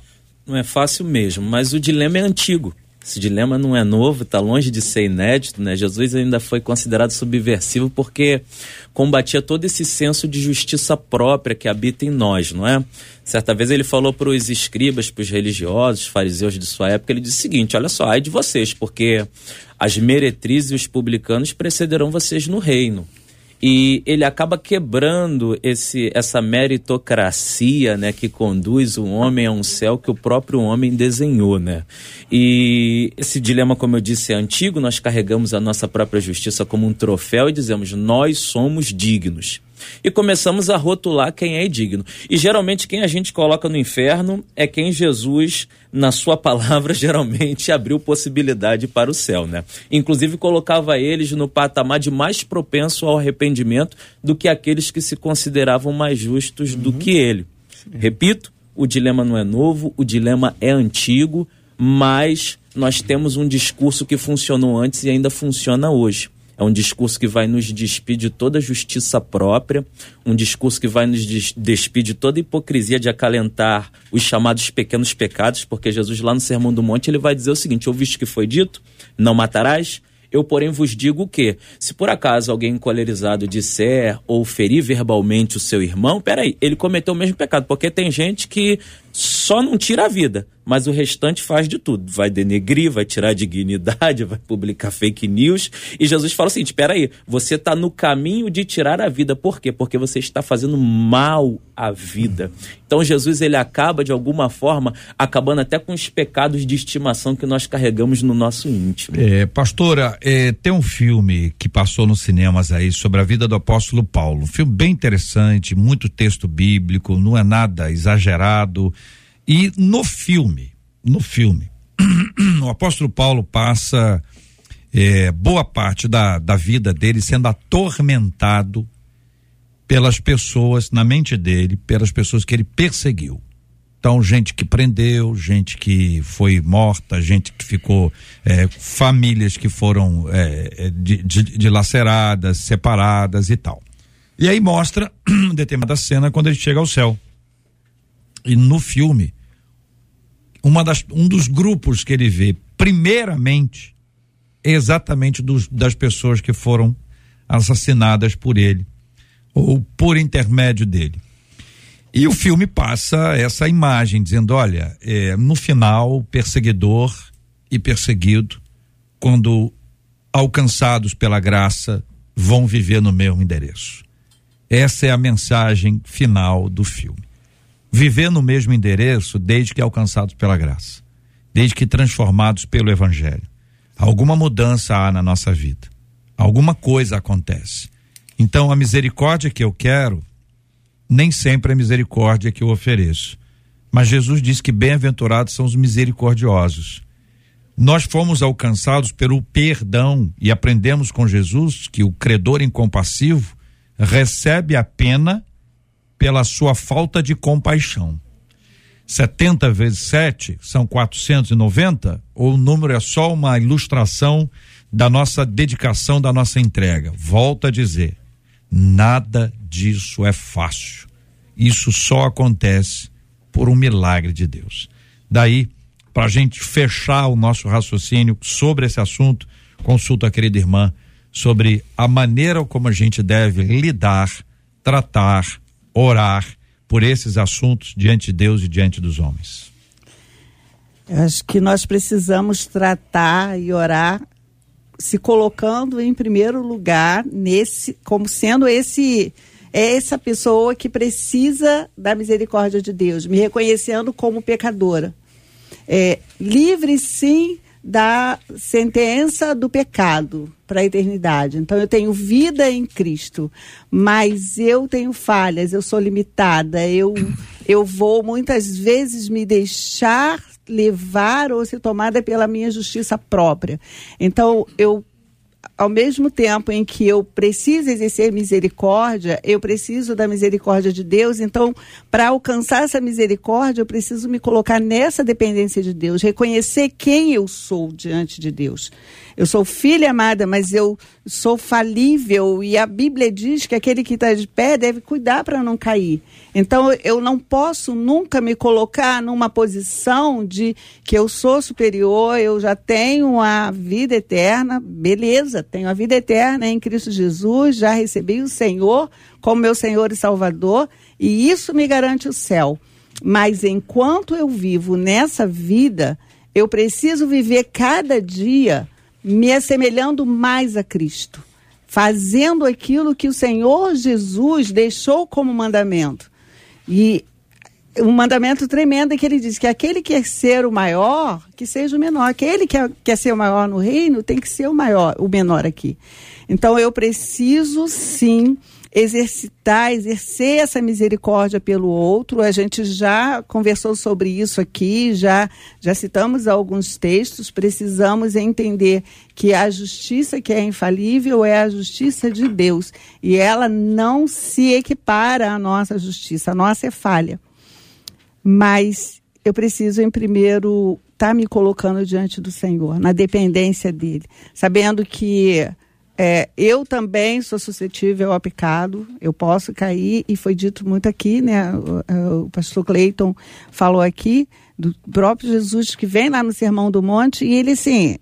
Não é fácil mesmo, mas o dilema é antigo. Esse dilema não é novo, está longe de ser inédito, né? Jesus ainda foi considerado subversivo porque combatia todo esse senso de justiça própria que habita em nós, não é? Certa vez ele falou para os escribas, para os religiosos, fariseus de sua época, ele disse o seguinte: olha só, ai de vocês, porque as meretrizes e os publicanos precederão vocês no reino e ele acaba quebrando esse, essa meritocracia né, que conduz o homem a um céu que o próprio homem desenhou. Né? E esse dilema, como eu disse, é antigo, nós carregamos a nossa própria justiça como um troféu e dizemos, nós somos dignos e começamos a rotular quem é digno. E geralmente quem a gente coloca no inferno é quem Jesus, na sua palavra, geralmente abriu possibilidade para o céu, né? Inclusive colocava eles no patamar de mais propenso ao arrependimento do que aqueles que se consideravam mais justos uhum. do que ele. Repito, o dilema não é novo, o dilema é antigo, mas nós temos um discurso que funcionou antes e ainda funciona hoje. É um discurso que vai nos despir de toda justiça própria, um discurso que vai nos despir de toda hipocrisia de acalentar os chamados pequenos pecados, porque Jesus lá no Sermão do Monte ele vai dizer o seguinte: ouviste que foi dito? Não matarás? Eu, porém, vos digo que, se por acaso alguém encolerizado disser ou ferir verbalmente o seu irmão, peraí, ele cometeu o mesmo pecado, porque tem gente que só não tira a vida, mas o restante faz de tudo. Vai denegrir, vai tirar dignidade, vai publicar fake news. E Jesus fala seguinte: espera aí, você está no caminho de tirar a vida. Por quê? Porque você está fazendo mal à vida. Então Jesus ele acaba de alguma forma acabando até com os pecados de estimação que nós carregamos no nosso íntimo. É, pastora, é, tem um filme que passou nos cinemas aí sobre a vida do apóstolo Paulo. Um filme bem interessante, muito texto bíblico, não é nada exagerado. E no filme, no filme, o apóstolo Paulo passa é, boa parte da, da vida dele sendo atormentado pelas pessoas, na mente dele, pelas pessoas que ele perseguiu. Então, gente que prendeu, gente que foi morta, gente que ficou, é, famílias que foram é, dilaceradas, de, de separadas e tal. E aí mostra determinada cena quando ele chega ao céu. E no filme, uma das, um dos grupos que ele vê, primeiramente, é exatamente dos, das pessoas que foram assassinadas por ele, ou por intermédio dele. E o filme passa essa imagem, dizendo: olha, é, no final, perseguidor e perseguido, quando alcançados pela graça, vão viver no mesmo endereço. Essa é a mensagem final do filme viver no mesmo endereço desde que alcançados pela graça, desde que transformados pelo Evangelho. Alguma mudança há na nossa vida, alguma coisa acontece. Então, a misericórdia que eu quero, nem sempre é misericórdia que eu ofereço. Mas Jesus diz que bem-aventurados são os misericordiosos. Nós fomos alcançados pelo perdão e aprendemos com Jesus que o credor incompassivo recebe a pena pela sua falta de compaixão. 70 vezes 7 são 490, ou o número é só uma ilustração da nossa dedicação, da nossa entrega? Volto a dizer, nada disso é fácil. Isso só acontece por um milagre de Deus. Daí, para a gente fechar o nosso raciocínio sobre esse assunto, consulta a querida irmã sobre a maneira como a gente deve lidar, tratar, orar por esses assuntos diante de Deus e diante dos homens? Acho que nós precisamos tratar e orar se colocando em primeiro lugar nesse como sendo esse é essa pessoa que precisa da misericórdia de Deus, me reconhecendo como pecadora. É, livre sim da sentença do pecado para a eternidade. Então eu tenho vida em Cristo, mas eu tenho falhas, eu sou limitada, eu eu vou muitas vezes me deixar levar ou ser tomada pela minha justiça própria. Então eu ao mesmo tempo em que eu preciso exercer misericórdia, eu preciso da misericórdia de Deus. Então, para alcançar essa misericórdia, eu preciso me colocar nessa dependência de Deus, reconhecer quem eu sou diante de Deus. Eu sou filha amada, mas eu sou falível e a Bíblia diz que aquele que está de pé deve cuidar para não cair. Então eu não posso nunca me colocar numa posição de que eu sou superior, eu já tenho a vida eterna, beleza, tenho a vida eterna em Cristo Jesus, já recebi o Senhor como meu Senhor e Salvador, e isso me garante o céu. Mas enquanto eu vivo nessa vida, eu preciso viver cada dia me assemelhando mais a Cristo, fazendo aquilo que o Senhor Jesus deixou como mandamento. E um mandamento tremendo é que ele diz que aquele que quer ser o maior, que seja o menor. Aquele que quer, quer ser o maior no reino, tem que ser o maior, o menor aqui. Então eu preciso sim exercitar, exercer essa misericórdia pelo outro. A gente já conversou sobre isso aqui, já, já citamos alguns textos. Precisamos entender que a justiça que é infalível é a justiça de Deus e ela não se equipara à nossa justiça. A nossa é falha. Mas eu preciso, em primeiro, estar tá me colocando diante do Senhor, na dependência dele, sabendo que é, eu também sou suscetível ao pecado, eu posso cair, e foi dito muito aqui, né? O, o pastor Cleiton falou aqui do próprio Jesus que vem lá no Sermão do Monte, e ele assim,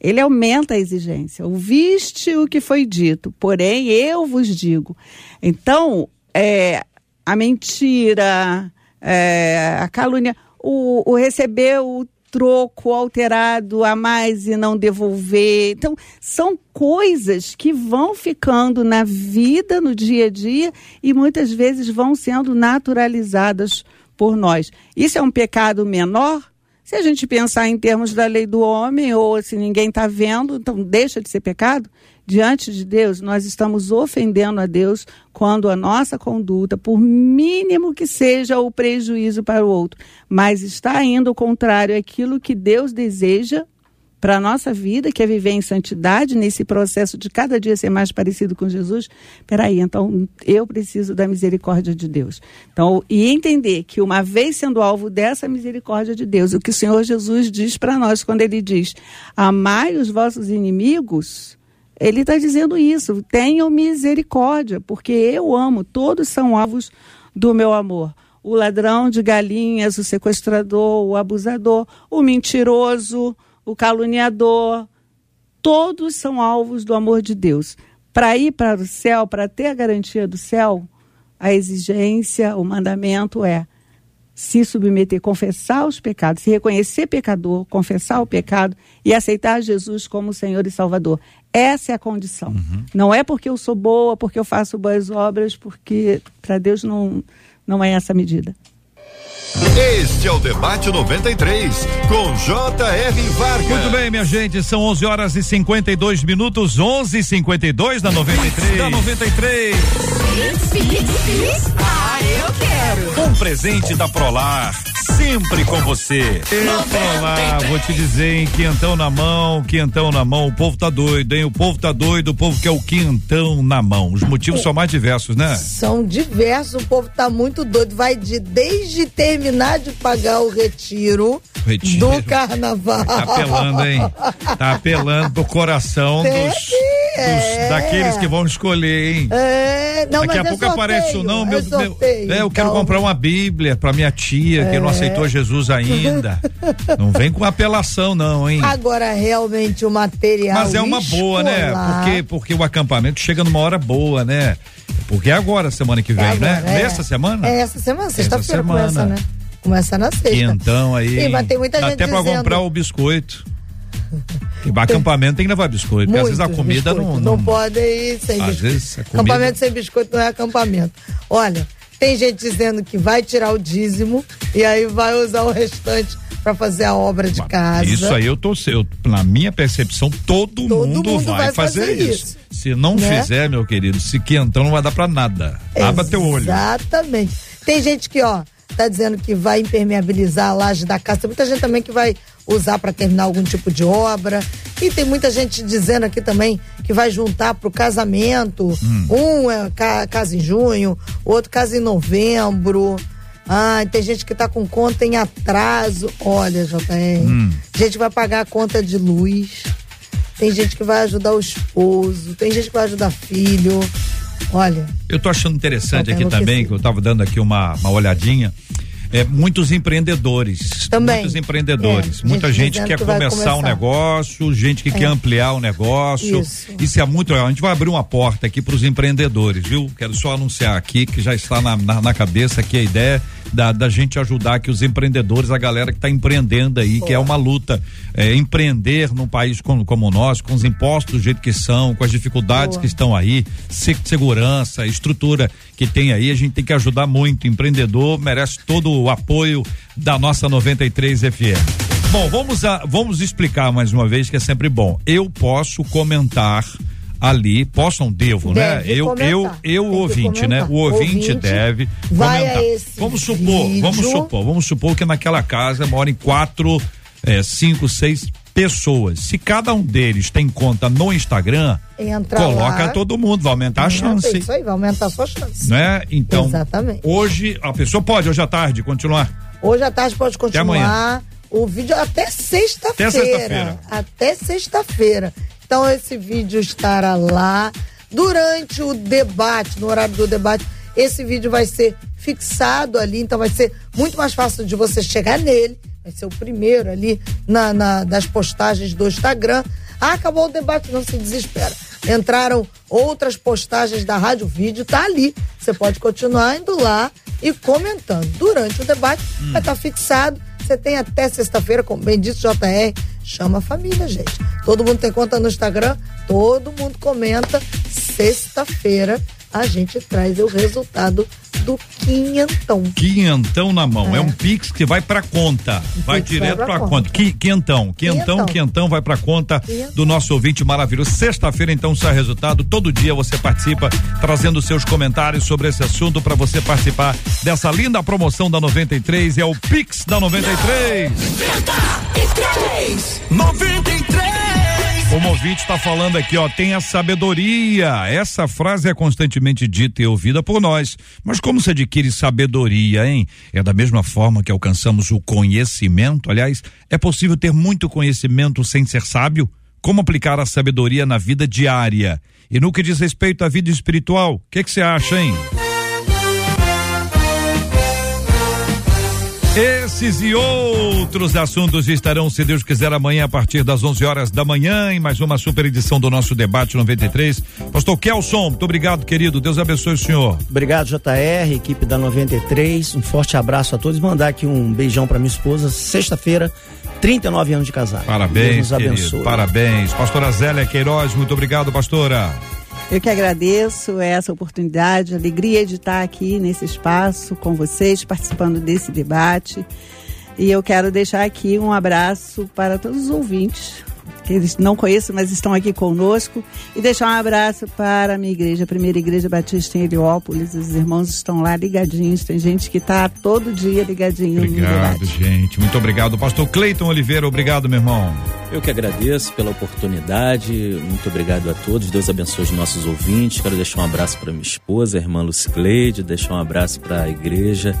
ele aumenta a exigência. Ouviste o que foi dito, porém eu vos digo. Então, é, a mentira, é, a calúnia, o, o receber o troco alterado a mais e não devolver. Então, são coisas que vão ficando na vida, no dia a dia, e muitas vezes vão sendo naturalizadas por nós. Isso é um pecado menor? Se a gente pensar em termos da lei do homem, ou se ninguém está vendo, então deixa de ser pecado? diante de Deus, nós estamos ofendendo a Deus quando a nossa conduta, por mínimo que seja o prejuízo para o outro, mas está indo contrário àquilo que Deus deseja para a nossa vida, que é viver em santidade, nesse processo de cada dia ser mais parecido com Jesus, peraí, então eu preciso da misericórdia de Deus. Então, e entender que uma vez sendo alvo dessa misericórdia de Deus, o que o Senhor Jesus diz para nós quando ele diz: amai os vossos inimigos, ele está dizendo isso. Tenham misericórdia, porque eu amo. Todos são alvos do meu amor. O ladrão de galinhas, o sequestrador, o abusador, o mentiroso, o caluniador. Todos são alvos do amor de Deus. Para ir para o céu, para ter a garantia do céu, a exigência, o mandamento é se submeter, confessar os pecados, se reconhecer pecador, confessar o pecado e aceitar Jesus como Senhor e Salvador. Essa é a condição. Uhum. Não é porque eu sou boa, porque eu faço boas obras, porque para Deus não, não é essa medida. Este é o Debate 93, com J.R. Vargas. Muito bem, minha gente, são 11 horas e 52 minutos, 11 e 52 da 93. Da 93. Ah, eu quero. Um presente da Prolar sempre com você. Olá, vou te dizer, hein? Quentão na mão, quentão na mão. O povo tá doido, hein? O povo tá doido, o povo quer o quentão na mão. Os motivos são mais diversos, né? São diversos, o povo tá muito doido. Vai de desde terminar de pagar o retiro, Retiro. do carnaval. Tá apelando, hein? Tá apelando pro coração dos, dos- é. daqueles que vão escolher, hein? É, não, Daqui mas a é pouco sorteio, aparece o não, meu, é meu sorteio, é, eu quero então. comprar uma Bíblia pra minha tia que É. aceitou Jesus ainda. não vem com apelação não, hein? Agora, realmente, o material Mas é uma boa, né? escolar- Porque porque o acampamento chega numa hora boa, né? Porque é agora, semana que vem, É né? agora, é. Nessa semana? É essa semana, sexta-feira começa, né? Começa na sexta. Quentão aí. Sim, mas tem muita gente até pra dizendo- comprar o biscoito. E pra acampamento tem que levar biscoito, porque às vezes a comida não, biscoitos. não, pode ir sem Às biscoito. vezes comida- Acampamento sem biscoito não é acampamento. Olha, tem gente dizendo que vai tirar o dízimo e aí vai usar o restante para fazer a obra de casa. Isso aí eu tô, eu, na minha percepção, todo, Todo mundo, mundo vai, vai fazer, fazer isso. isso. Se não Né? fizer, meu querido, se quentão não vai dar pra nada. Abra teu olho. Exatamente. Tem gente que, ó, tá dizendo que vai impermeabilizar a laje da casa. Tem muita gente também que vai usar para terminar algum tipo de obra. E tem muita gente dizendo aqui também que vai juntar para o casamento. Hum. Um é ca casa em junho, outro casa em novembro. Ah, tem gente que tá com conta em atraso. Olha, JR. Hum. Gente vai pagar a conta de luz. Tem gente que vai ajudar o esposo. Tem gente que vai ajudar filho. Olha. Eu tô achando interessante aqui também, que eu tava dando aqui uma, uma olhadinha. É, muitos empreendedores. Também. Muitos empreendedores. É, Muita gente, gente quer que começar, começar, um negócio, gente que é. quer ampliar o um negócio. Isso. Isso é muito legal. A gente vai abrir uma porta aqui para os empreendedores, viu? Quero só anunciar aqui que já está na, na, na cabeça aqui a ideia da, da gente ajudar aqui os empreendedores, a galera que está empreendendo aí, que é uma luta. É, empreender num país como, como o nosso, com os impostos do jeito que são, com as dificuldades Pô. que estão aí, segurança, estrutura que tem aí, a gente tem que ajudar muito. O empreendedor merece todo o apoio da nossa 93 FM. Bom, vamos a, vamos explicar mais uma vez que é sempre bom. Eu posso comentar ali, possam, devo, né? deve né? Eu, eu, eu, ouvinte, né? O ouvinte, ouvinte deve comentar. Vamos supor, vídeo. vamos supor, vamos supor que naquela casa moram quatro, é, cinco, seis pessoas. Se cada um deles tem conta no Instagram, Entra coloca lá. todo mundo, vai aumentar a chance. Isso aí, vai aumentar a sua chance. Né? Então, Exatamente. hoje a pessoa pode, hoje à tarde, continuar. Hoje à tarde pode continuar. O vídeo até sexta-feira. Até sexta-feira. Até sexta-feira. Então esse vídeo estará lá. Durante o debate, no horário do debate, esse vídeo vai ser fixado ali, então vai ser muito mais fácil de você chegar nele. Vai ser o primeiro ali na, na das postagens do Instagram. Ah, acabou o debate, não se desespera. Entraram outras postagens da Rádio Vídeo, tá ali. Você pode continuar indo lá e comentando. Durante o debate, hum. vai estar tá fixado. Você tem até sexta-feira, como bem disse JR, Chama a família, gente. Todo mundo tem conta no Instagram, todo mundo comenta. Sexta-feira a gente traz o resultado do quinhentão. Quinhentão na mão. É, é um Pix que vai pra conta. vai direto pra conta. conta. Quinhentão. Quinhentão, quinhentão vai pra conta quinhentão. do nosso ouvinte maravilhoso. Sexta-feira, então, sai resultado. Todo dia você participa, trazendo seus comentários sobre esse assunto para você participar dessa linda promoção da 93. É o Pix da 93. 93! 93! O Movite está falando aqui, ó, tenha sabedoria. Essa frase é constantemente dita e ouvida por nós. Mas como se adquire sabedoria, hein? É da mesma forma que alcançamos o conhecimento. Aliás, é possível ter muito conhecimento sem ser sábio? Como aplicar a sabedoria na vida diária? E no que diz respeito à vida espiritual, o que você acha, hein? Esses e outros assuntos estarão, se Deus quiser, amanhã a partir das 11 horas da manhã em mais uma super edição do nosso debate 93. Pastor Kelson, muito obrigado, querido. Deus abençoe o senhor. Obrigado, JR, equipe da 93. Um forte abraço a todos. Mandar aqui um beijão para minha esposa. Sexta-feira, 39 anos de casado. Parabéns, Deus nos abençoe. Parabéns. Pastora Zélia Queiroz, muito obrigado, pastora. Eu que agradeço essa oportunidade, alegria de estar aqui nesse espaço com vocês, participando desse debate. E eu quero deixar aqui um abraço para todos os ouvintes que eles não conheço, mas estão aqui conosco. E deixar um abraço para a minha igreja, a primeira igreja batista em Heliópolis. Os irmãos estão lá ligadinhos. Tem gente que está todo dia ligadinho obrigado, gente. Muito obrigado. Pastor Cleiton Oliveira, obrigado, meu irmão. Eu que agradeço pela oportunidade. Muito obrigado a todos. Deus abençoe os nossos ouvintes. Quero deixar um abraço para minha esposa, a irmã Lucicleide, deixar um abraço para a igreja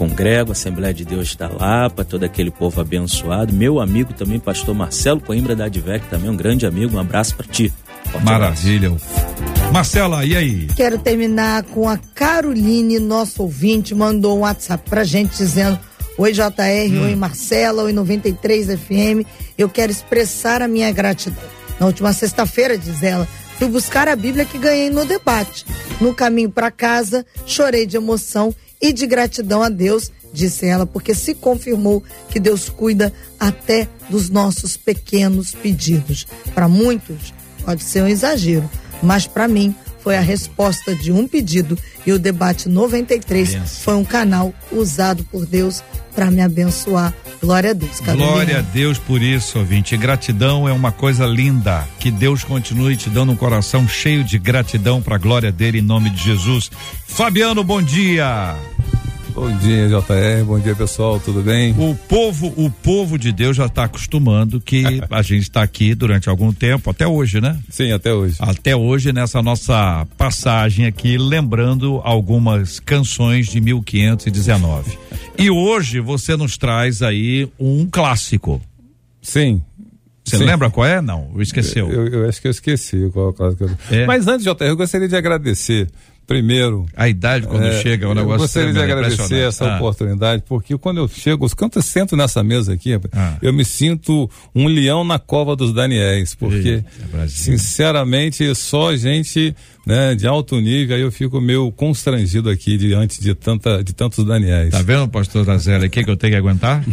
congrego, Assembleia de Deus da Lapa, todo aquele povo abençoado. Meu amigo também, pastor Marcelo Coimbra da Advec, também um grande amigo. Um abraço para ti. Forte Maravilha. Abraço. Marcela, e aí? Quero terminar com a Caroline, nosso ouvinte, mandou um WhatsApp pra gente dizendo: Oi JR, hum. oi Marcela, oi 93 FM. Eu quero expressar a minha gratidão. Na última sexta-feira, diz ela, fui buscar a Bíblia que ganhei no debate. No caminho para casa, chorei de emoção e de gratidão a Deus, disse ela, porque se confirmou que Deus cuida até dos nossos pequenos pedidos. Para muitos, pode ser um exagero, mas para mim foi a resposta de um pedido e o debate 93 foi um canal usado por Deus para me abençoar. Glória a Deus. Glória a Deus por isso, ouvinte. Gratidão é uma coisa linda. Que Deus continue te dando um coração cheio de gratidão para a glória dele em nome de Jesus. Fabiano, bom dia. Bom dia, JR. Bom dia, pessoal. Tudo bem? O povo, o povo de Deus já está acostumando que a gente está aqui durante algum tempo, até hoje, né? Sim, até hoje. Até hoje, nessa nossa passagem aqui, lembrando algumas canções de 1519. e hoje você nos traz aí um clássico. Sim. Você Sim. lembra qual é? Não, esqueceu. Eu, eu acho que eu esqueci qual é o clássico. É. Mas antes, JR, eu gostaria de agradecer primeiro. A idade quando É, chega é um negócio Eu gostaria de tremendo, agradecer essa Ah. oportunidade, porque quando eu chego, quando eu sento nessa mesa aqui, Ah. eu me sinto um leão na cova dos Daniéis, porque, Eita, Brasil. sinceramente, só gente né, de alto nível, aí eu fico meio constrangido aqui diante de, tanta, de tantos Daniéis. Tá vendo, pastor Azela, o que, que eu tenho que aguentar?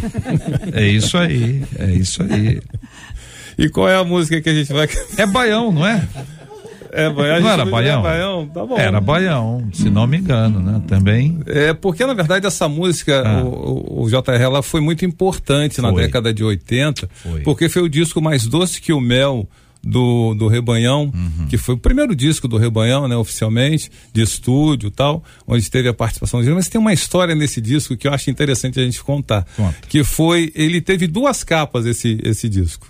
é isso aí, é isso aí. E qual é a música que a gente vai. É baião, não é? É, baião, Não era baião? Baião, tá bom. Era baião, se não me engano, né? Também. É, porque na verdade essa música, Ah. o, o, JR, ela foi muito importante na Foi. década de 80, Foi. porque foi o disco mais doce que o mel do, do Rebanhão, Uhum. que foi o primeiro disco do Rebanhão, né, oficialmente, de estúdio e tal, onde teve a participação dele. Mas tem uma história nesse disco que eu acho interessante a gente contar. Conta. Que foi, ele teve duas capas esse, esse disco.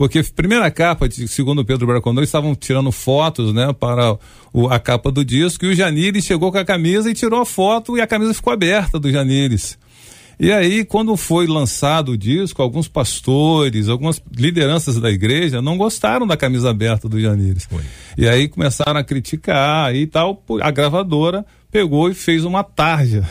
Porque primeira capa, de- segundo Pedro Bracondor, estavam tirando fotos, né, para o- a capa do disco, e o Janires chegou com a camisa e tirou a foto e a camisa ficou aberta do Janires. E aí, quando foi lançado o disco, alguns pastores, algumas lideranças da igreja não gostaram da camisa aberta do Janires. Foi. E aí começaram a criticar e tal. A gravadora pegou e fez uma tarja.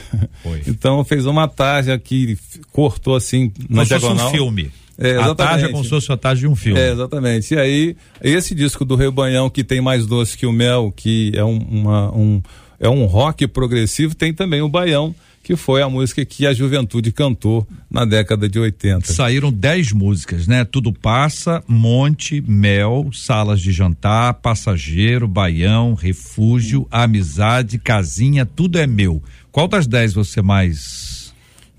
Foi. Então fez uma tarja que cortou assim na fosse diagonal. um filme. É, a tarde é como se fosse a tarde de um filme. É, exatamente. E aí, esse disco do Rebanhão, que tem mais doce que o mel, que é um, uma- um, é um rock progressivo, tem também o Baião, que foi a música que a juventude cantou na década de 80. Saíram dez músicas, né? Tudo passa, Monte, Mel, Salas de Jantar, Passageiro, Baião, Refúgio, Amizade, Casinha, tudo é meu. Qual das dez você mais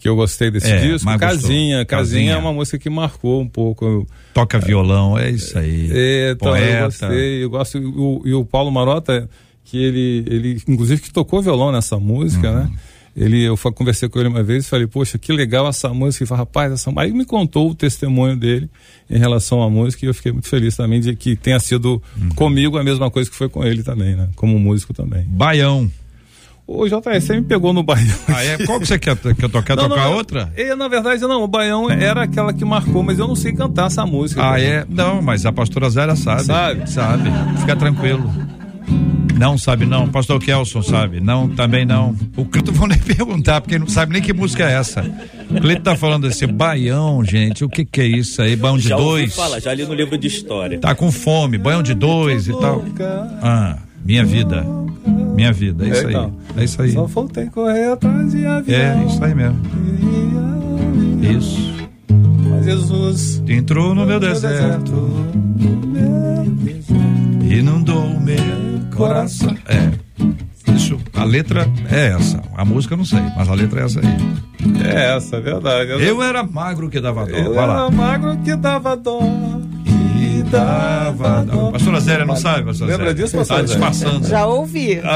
Que eu gostei desse É, disco. Casinha, Casinha. Casinha. é uma música que marcou um pouco. toca violão? É isso aí. É, então, eu Poeta. gostei. Eu gosto. E o, e o Paulo Marota, que ele, ele, inclusive, que tocou violão nessa música, Uhum. né? Ele, eu conversei com ele uma vez e falei, poxa, que legal essa música. Ele falou, rapaz, essa Aí me contou o testemunho dele em relação à música e eu fiquei muito feliz também de que tenha sido Uhum. comigo a mesma coisa que foi com ele também, né? Como músico também. Baião. Ô, JS, você me pegou no Baião. Ah, é? Qual que você quer, quer tocar? Não, tocar não, outra? É, na verdade, não. O Baião era aquela que marcou, mas eu não sei cantar essa música. Ah, é? Não, mas a pastora Zélia sabe. Sabe? Sabe. Fica tranquilo. Não sabe não, pastor Kelson sabe, não, também não. O Clito vou nem perguntar, porque não sabe nem que música é essa. O Clito tá falando desse baião, gente, o que que é isso aí? Baião de já dois? falar, já li no livro de história. Tá com fome, banho de dois e tal. Ah, minha vida. Minha vida, é isso aí. então. É isso aí. Só faltei correr atrás de avião. É, isso aí mesmo. Isso. Mas Jesus Entrou no meu deserto, inundou o meu coração. É. Isso, a letra é essa. A música eu não sei, mas a letra é essa aí. É essa, é verdade. Eu era magro que dava dó. Eu Vai lá. era magro que dava dó. Dava dó. Pastora Zélia não sabe, pastora Lembra Zélia? disso, Tá pastora Zélia? disfarçando. Já ouvi.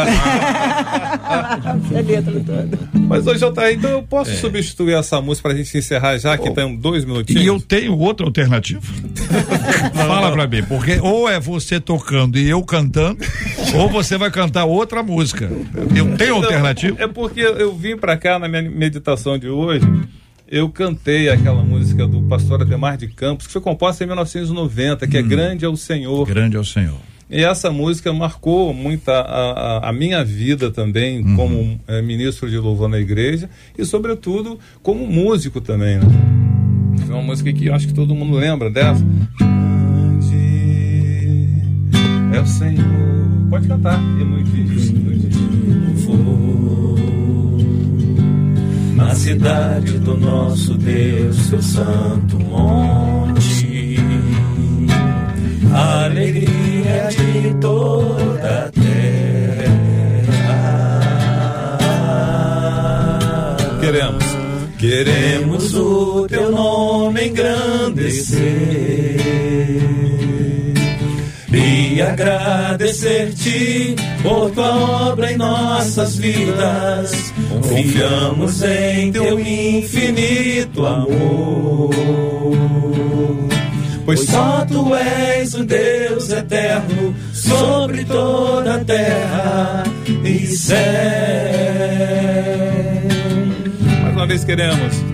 Ah. a letra toda. Mas hoje eu tá então eu posso substituir essa música pra gente encerrar já, que tem dois minutinhos? E eu tenho outra alternativa. Fala pra mim, porque ou é você tocando e eu cantando, ou você vai cantar outra música. Eu tenho alternativa? É porque eu vim pra cá na minha meditação de hoje, eu cantei aquela música do pastor Ademar de Campos, que foi composta em 1990, que é Grande é o Senhor. Grande é o Senhor. E essa música marcou muito a, a, a minha vida também, Uhum. como eh, ministro de louvor na igreja e, sobretudo, como músico também. Né? É uma música que acho que todo mundo lembra dessa. Grande é o Senhor. Pode cantar. E muito isso. Na cidade do nosso Deus, seu santo monte. A alegria de toda a terra. Queremos. Queremos o teu nome engrandecer e agradecer-te por tua obra em nossas vidas. Confiamos em teu infinito amor. Pois só tu és o Deus eterno sobre toda a terra e céu. Mais uma vez queremos.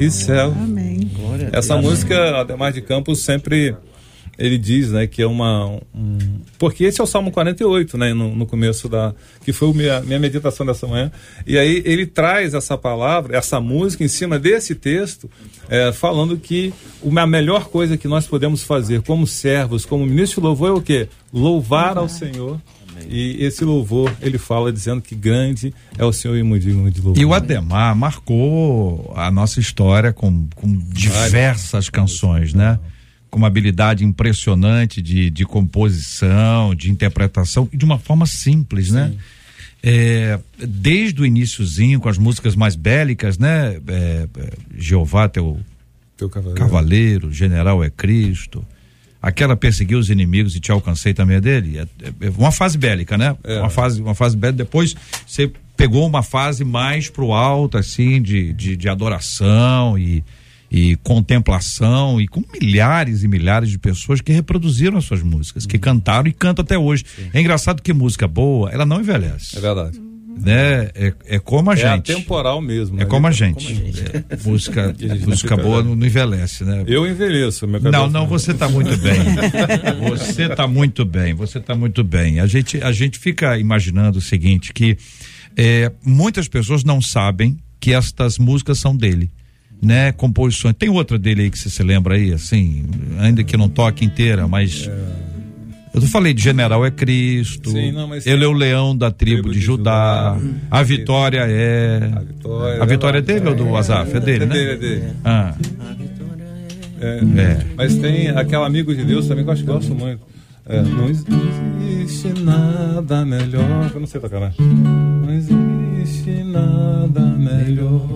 E céu. Amém. Essa música, Ademar de Campos, sempre ele diz, né, que é uma. Um, porque esse é o Salmo 48, né, no, no começo da. que foi a minha, minha meditação dessa manhã. E aí ele traz essa palavra, essa música, em cima desse texto, é, falando que a melhor coisa que nós podemos fazer como servos, como ministro de louvor, é o quê? Louvar ao Senhor. E esse louvor, ele fala dizendo que grande é o Senhor e muito digno de louvor. E o Ademar marcou a nossa história com, com diversas canções, né? Com uma habilidade impressionante de, de composição, de interpretação, e de uma forma simples, né? É, desde o iníciozinho, com as músicas mais bélicas, né? É, é, Jeová, teu, Teu cavaleiro. cavaleiro, general é Cristo. Aquela perseguiu os inimigos e te alcancei também é dele. É, é- uma fase bélica, né? É. Uma fase, uma fase bélica. Depois você pegou uma fase mais pro alto, assim, de, de, de adoração e, e contemplação e com milhares e milhares de pessoas que reproduziram as suas músicas, que cantaram e cantam até hoje. É engraçado que música boa, ela não envelhece, É verdade. Né? É, é como a É gente. atemporal mesmo. É né? como a É gente. É, música a gente não música boa não, não envelhece, né? Eu envelheço, meu Não, cabelo- não, você está muito bem. Você está muito bem, você está muito bem. A gente, a gente fica imaginando o seguinte, que é, muitas pessoas não sabem que estas músicas são dele. Né, composições. Tem outra dele aí que você se lembra aí, assim, ainda que não toque inteira, mas. Eu falei de General é Cristo. Sim, não, ele é o leão da tribo, de, Judá. A vitória é. A vitória. A vitória é dele ou do Azaf? É dele, É né? dele, é dele. Ah, É, É. Mas tem aquela amigo de Deus também que eu acho que gosto muito. É, não existe nada melhor. Eu não sei tocar, né? Não existe nada melhor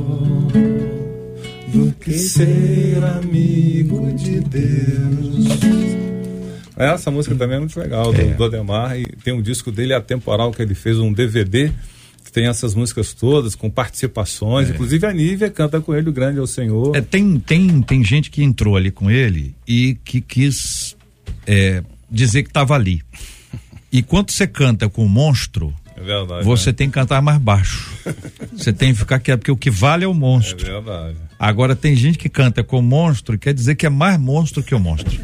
do que ser amigo de Deus. Essa música também é muito legal, do, do Ademar. E tem um disco dele atemporal que ele fez, um DVD, que tem essas músicas todas, com participações. Inclusive a Nívia canta com ele, o grande é o Senhor. É, tem, tem, tem gente que entrou ali com ele e que quis é, dizer que estava ali. E quando você canta com o monstro, É verdade. você né? tem que cantar mais baixo. Você tem que ficar quieto, porque o que vale é o É monstro. verdade. Agora tem gente que canta com o monstro e quer dizer que é mais monstro que o monstro.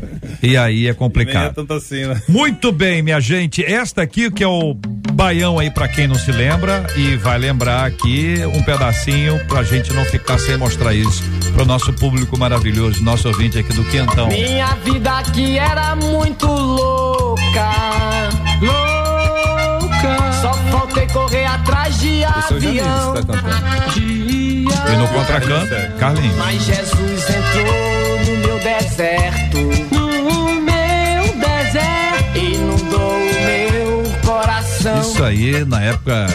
E aí é é complicado. tanto assim, né? Muito bem, minha gente. Esta aqui que é o baião aí pra quem não se lembra e vai lembrar aqui um pedacinho pra gente não ficar sem mostrar isso pro nosso público maravilhoso, nosso ouvinte aqui do Quentão. Minha vida aqui era muito louca, louca. Só faltei correr atrás de Esse é o Janine que avião. está cantando. E no contracanto, Carlinhos. Mas Jesus entrou no meu deserto, no meu deserto, inundou o meu coração. Isso aí na época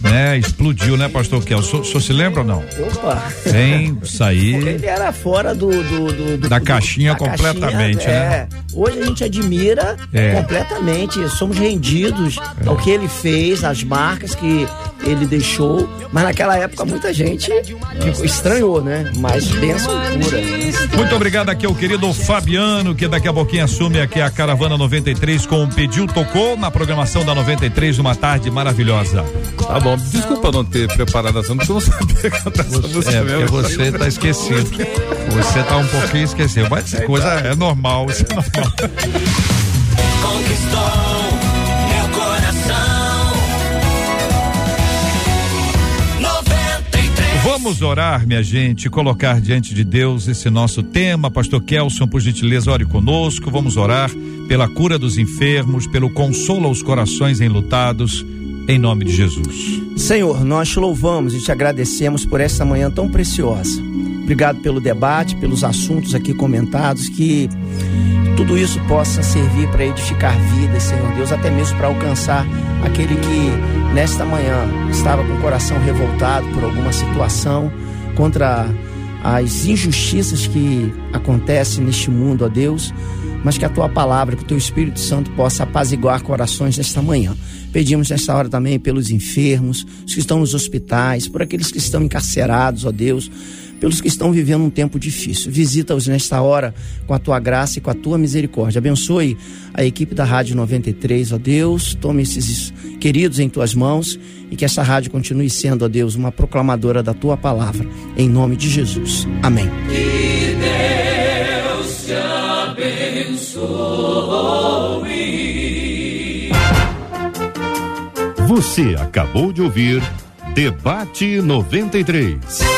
né, explodiu, né, pastor Kel? O senhor o senhor se lembra ou não? Opa! Hein, aí. Ele era fora do. do- do- do- Da do- caixinha completamente, é. né? Hoje a gente admira É. completamente, somos rendidos ao que ele fez, às marcas que ele deixou. Mas naquela época muita gente ficou- estranhou, né? Mas bênção pura. Muito obrigado aqui ao querido Fabiano, que daqui a pouquinho assume aqui a Caravana 93 com o Pediu Tocou na programação da 93 numa tarde maravilhosa. Tá bom. Desculpa não ter preparado essa música, eu não sabia cantar essa música É, porque você tá esquecido. Você tá um pouquinho esquecido. Mas essa coisa é normal, isso é normal. Conquistou Vamos orar, minha gente, colocar diante de Deus esse nosso tema. Pastor Kelson, por gentileza, ore conosco. Vamos orar pela cura dos enfermos, pelo consolo aos corações enlutados, em nome de Jesus. Senhor, nós te louvamos e te agradecemos por essa manhã tão preciosa. Obrigado pelo debate, pelos assuntos aqui comentados, que tudo isso possa servir para edificar vidas, Senhor Deus, até mesmo para alcançar aquele que nesta manhã estava com o coração revoltado por alguma situação contra as injustiças que acontecem neste mundo, ó Deus, mas que a tua palavra, que o teu Espírito Santo possa apaziguar corações nesta manhã. Pedimos nesta hora também pelos enfermos, os que estão nos hospitais, por aqueles que estão encarcerados, ó Deus pelos que estão vivendo um tempo difícil. Visita-os nesta hora com a tua graça e com a tua misericórdia. Abençoe a equipe da Rádio 93, ó Deus. Tome esses queridos em tuas mãos e que essa rádio continue sendo, ó Deus, uma proclamadora da tua palavra. Em nome de Jesus. Amém. Que Deus te abençoe. Você acabou de ouvir Debate 93.